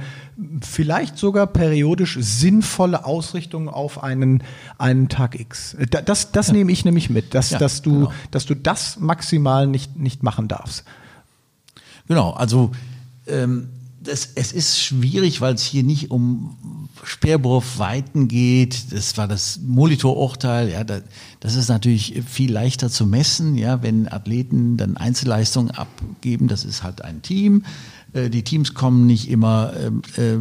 vielleicht sogar periodisch sinnvolle Ausrichtung auf einen, einen Tag X. Das, das ja. nehme ich nämlich mit, dass, ja, dass, du, genau. dass du das maximal nicht, nicht machen darfst. Genau, also ähm, das, es ist schwierig, weil es hier nicht um Speerwurfweiten geht. Das war das Molitorurteil. Ja, da, das ist natürlich viel leichter zu messen, ja, wenn Athleten dann Einzelleistungen abgeben. Das ist halt ein Team. Äh, die Teams kommen nicht immer äh, äh,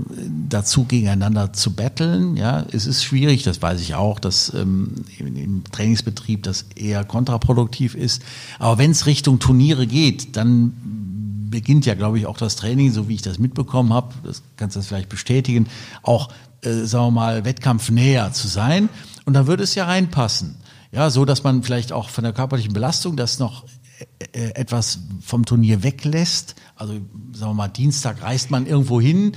dazu, gegeneinander zu betteln. Ja, es ist schwierig, das weiß ich auch, dass ähm, im Trainingsbetrieb das eher kontraproduktiv ist. Aber wenn es Richtung Turniere geht, dann beginnt ja, glaube ich, auch das Training, so wie ich das mitbekommen habe, das kannst du das vielleicht bestätigen, auch, äh, sagen wir mal, wettkampfnäher zu sein. Und da würde es ja reinpassen. Ja, so dass man vielleicht auch von der körperlichen Belastung das noch äh, äh, etwas vom Turnier weglässt. Also, sagen wir mal, Dienstag reist man irgendwo hin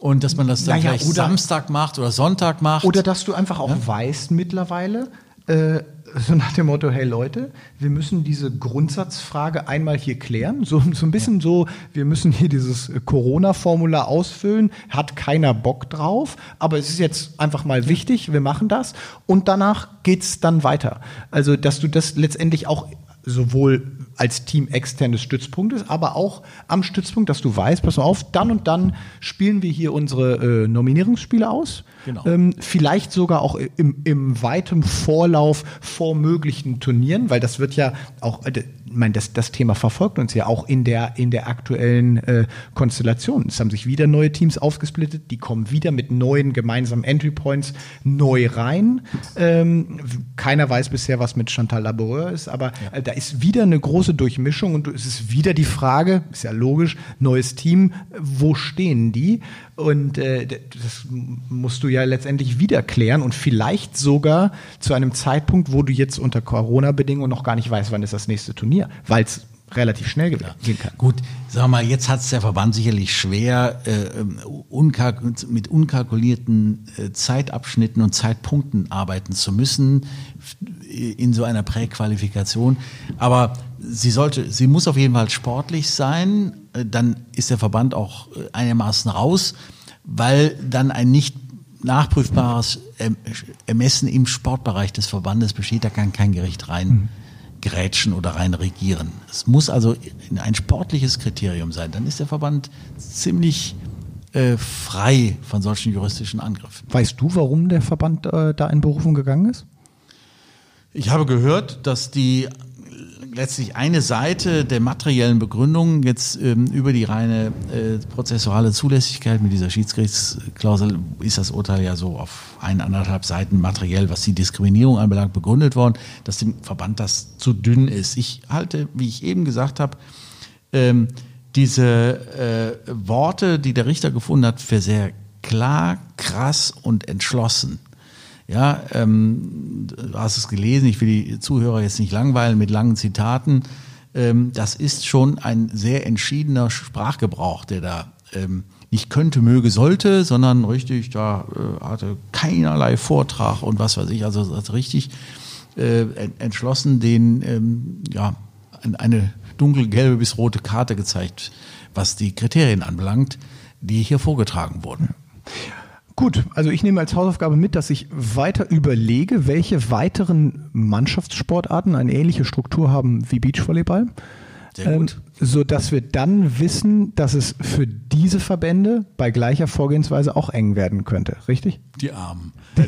und dass man das dann naja, vielleicht Samstag macht oder Sonntag macht. Oder dass du einfach auch ja? weißt mittlerweile, äh, so nach dem Motto, hey Leute, wir müssen diese Grundsatzfrage einmal hier klären. So, so ein bisschen so, wir müssen hier dieses Corona-Formular ausfüllen, hat keiner Bock drauf, aber es ist jetzt einfach mal wichtig, wir machen das und danach geht's dann weiter. Also, dass du das letztendlich auch sowohl als Team extern des Stützpunktes, aber auch am Stützpunkt, dass du weißt, pass mal auf, dann und dann spielen wir hier unsere äh, Nominierungsspiele aus. Genau. Ähm, vielleicht sogar auch im, im weiten Vorlauf vor möglichen Turnieren, weil das wird ja auch, äh, meine, das, das Thema verfolgt uns ja auch in der, in der aktuellen äh, Konstellation. Es haben sich wieder neue Teams aufgesplittet, die kommen wieder mit neuen gemeinsamen Entry Points neu rein. Ähm, keiner weiß bisher, was mit Chantal Laboureur ist, aber ja. äh, da ist wieder eine große Durchmischung und es ist wieder die Frage, ist ja logisch, neues Team, wo stehen die? Und äh, das musst du ja letztendlich wieder klären und vielleicht sogar zu einem Zeitpunkt, wo du jetzt unter Corona-Bedingungen noch gar nicht weißt, wann ist das nächste Turnier, weil es relativ schnell gehen kann. Gut, sag mal, jetzt hat es der Verband sicherlich schwer, äh, unkalk mit unkalkulierten äh, Zeitabschnitten und Zeitpunkten arbeiten zu müssen. In so einer Präqualifikation. Aber sie sollte, sie muss auf jeden Fall sportlich sein. Äh, dann ist der Verband auch äh, einigermaßen raus, weil dann ein nicht nachprüfbares Ermessen im Sportbereich des Verbandes besteht. Da kann kein Gericht rein. Grätschen oder rein regieren. Es muss also ein sportliches Kriterium sein. Dann ist der Verband ziemlich äh, frei von solchen juristischen Angriffen. Weißt du, warum der Verband äh, da in Berufung gegangen ist? Ich habe gehört, dass die letztlich eine Seite der materiellen Begründung jetzt ähm, über die reine äh, prozessuale Zulässigkeit mit dieser Schiedsgerichtsklausel ist das Urteil ja so auf eineinhalb Seiten materiell, was die Diskriminierung anbelangt, begründet worden, dass dem Verband das zu dünn ist. Ich halte, wie ich eben gesagt habe, ähm, diese äh, Worte, die der Richter gefunden hat, für sehr klar, krass und entschlossen. Ja, ähm, du hast es gelesen, ich will die Zuhörer jetzt nicht langweilen mit langen Zitaten. Ähm, das ist schon ein sehr entschiedener Sprachgebrauch, der da ähm, nicht könnte, möge, sollte, sondern richtig, da äh, hatte keinerlei Vortrag und was weiß ich, also richtig äh, entschlossen den, ähm, ja, eine dunkelgelbe bis rote Karte gezeigt, was die Kriterien anbelangt, die hier vorgetragen wurden. Gut, also ich nehme als Hausaufgabe mit, dass ich weiter überlege, welche weiteren Mannschaftssportarten eine ähnliche Struktur haben wie Beachvolleyball. Sehr gut. Ähm, so dass wir dann wissen, dass es für diese Verbände bei gleicher Vorgehensweise auch eng werden könnte, richtig? Die Armen.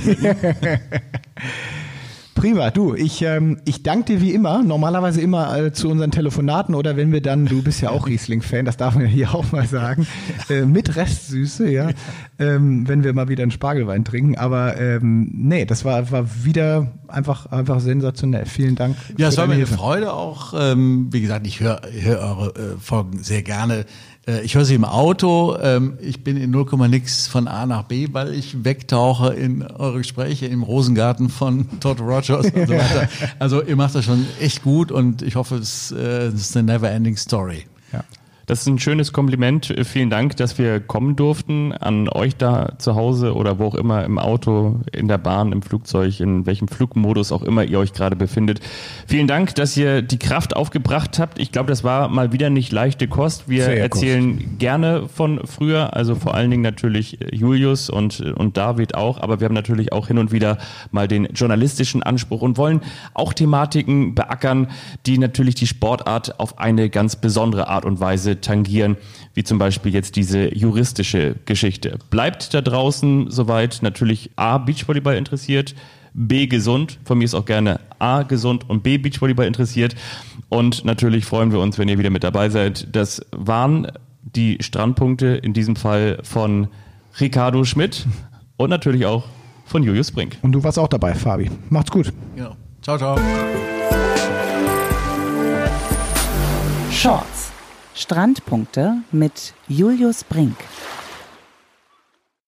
Prima, du, ich, ähm, ich danke dir wie immer, normalerweise immer äh, zu unseren Telefonaten oder wenn wir dann, du bist ja auch Riesling-Fan, das darf man ja hier auch mal sagen, äh, mit Restsüße, ja, ähm, wenn wir mal wieder einen Spargelwein trinken. Aber ähm, nee, das war, war wieder einfach, einfach sensationell. Vielen Dank. Ja, es war mir eine Freude auch. Ähm, wie gesagt, ich höre hör eure äh, Folgen sehr gerne. Äh, ich höre sie im Auto. Ähm, ich bin in 0, nix von A nach B, weil ich wegtauche in eure Gespräche im Rosengarten von Todd Rogers und so weiter. Also ihr macht das schon echt gut und ich hoffe, es äh, ist eine never ending story. Ja. Das ist ein schönes Kompliment. Vielen Dank, dass wir kommen durften an euch da zu Hause oder wo auch immer im Auto, in der Bahn, im Flugzeug, in welchem Flugmodus auch immer ihr euch gerade befindet. Vielen Dank, dass ihr die Kraft aufgebracht habt. Ich glaube, das war mal wieder nicht leichte Kost. Wir Sehr erzählen Kost. gerne von früher, also vor allen Dingen natürlich Julius und, und David auch, aber wir haben natürlich auch hin und wieder mal den journalistischen Anspruch und wollen auch Thematiken beackern, die natürlich die Sportart auf eine ganz besondere Art und Weise tangieren, wie zum Beispiel jetzt diese juristische Geschichte. Bleibt da draußen soweit natürlich A, Beachvolleyball interessiert, B, gesund. Von mir ist auch gerne A, gesund und B, Beachvolleyball interessiert. Und natürlich freuen wir uns, wenn ihr wieder mit dabei seid. Das waren die Strandpunkte in diesem Fall von Ricardo Schmidt und natürlich auch von Julius Brink. Und du warst auch dabei, Fabi. Macht's gut. Ja. Ciao, ciao. Shorts. Strandpunkte mit Julius Brink.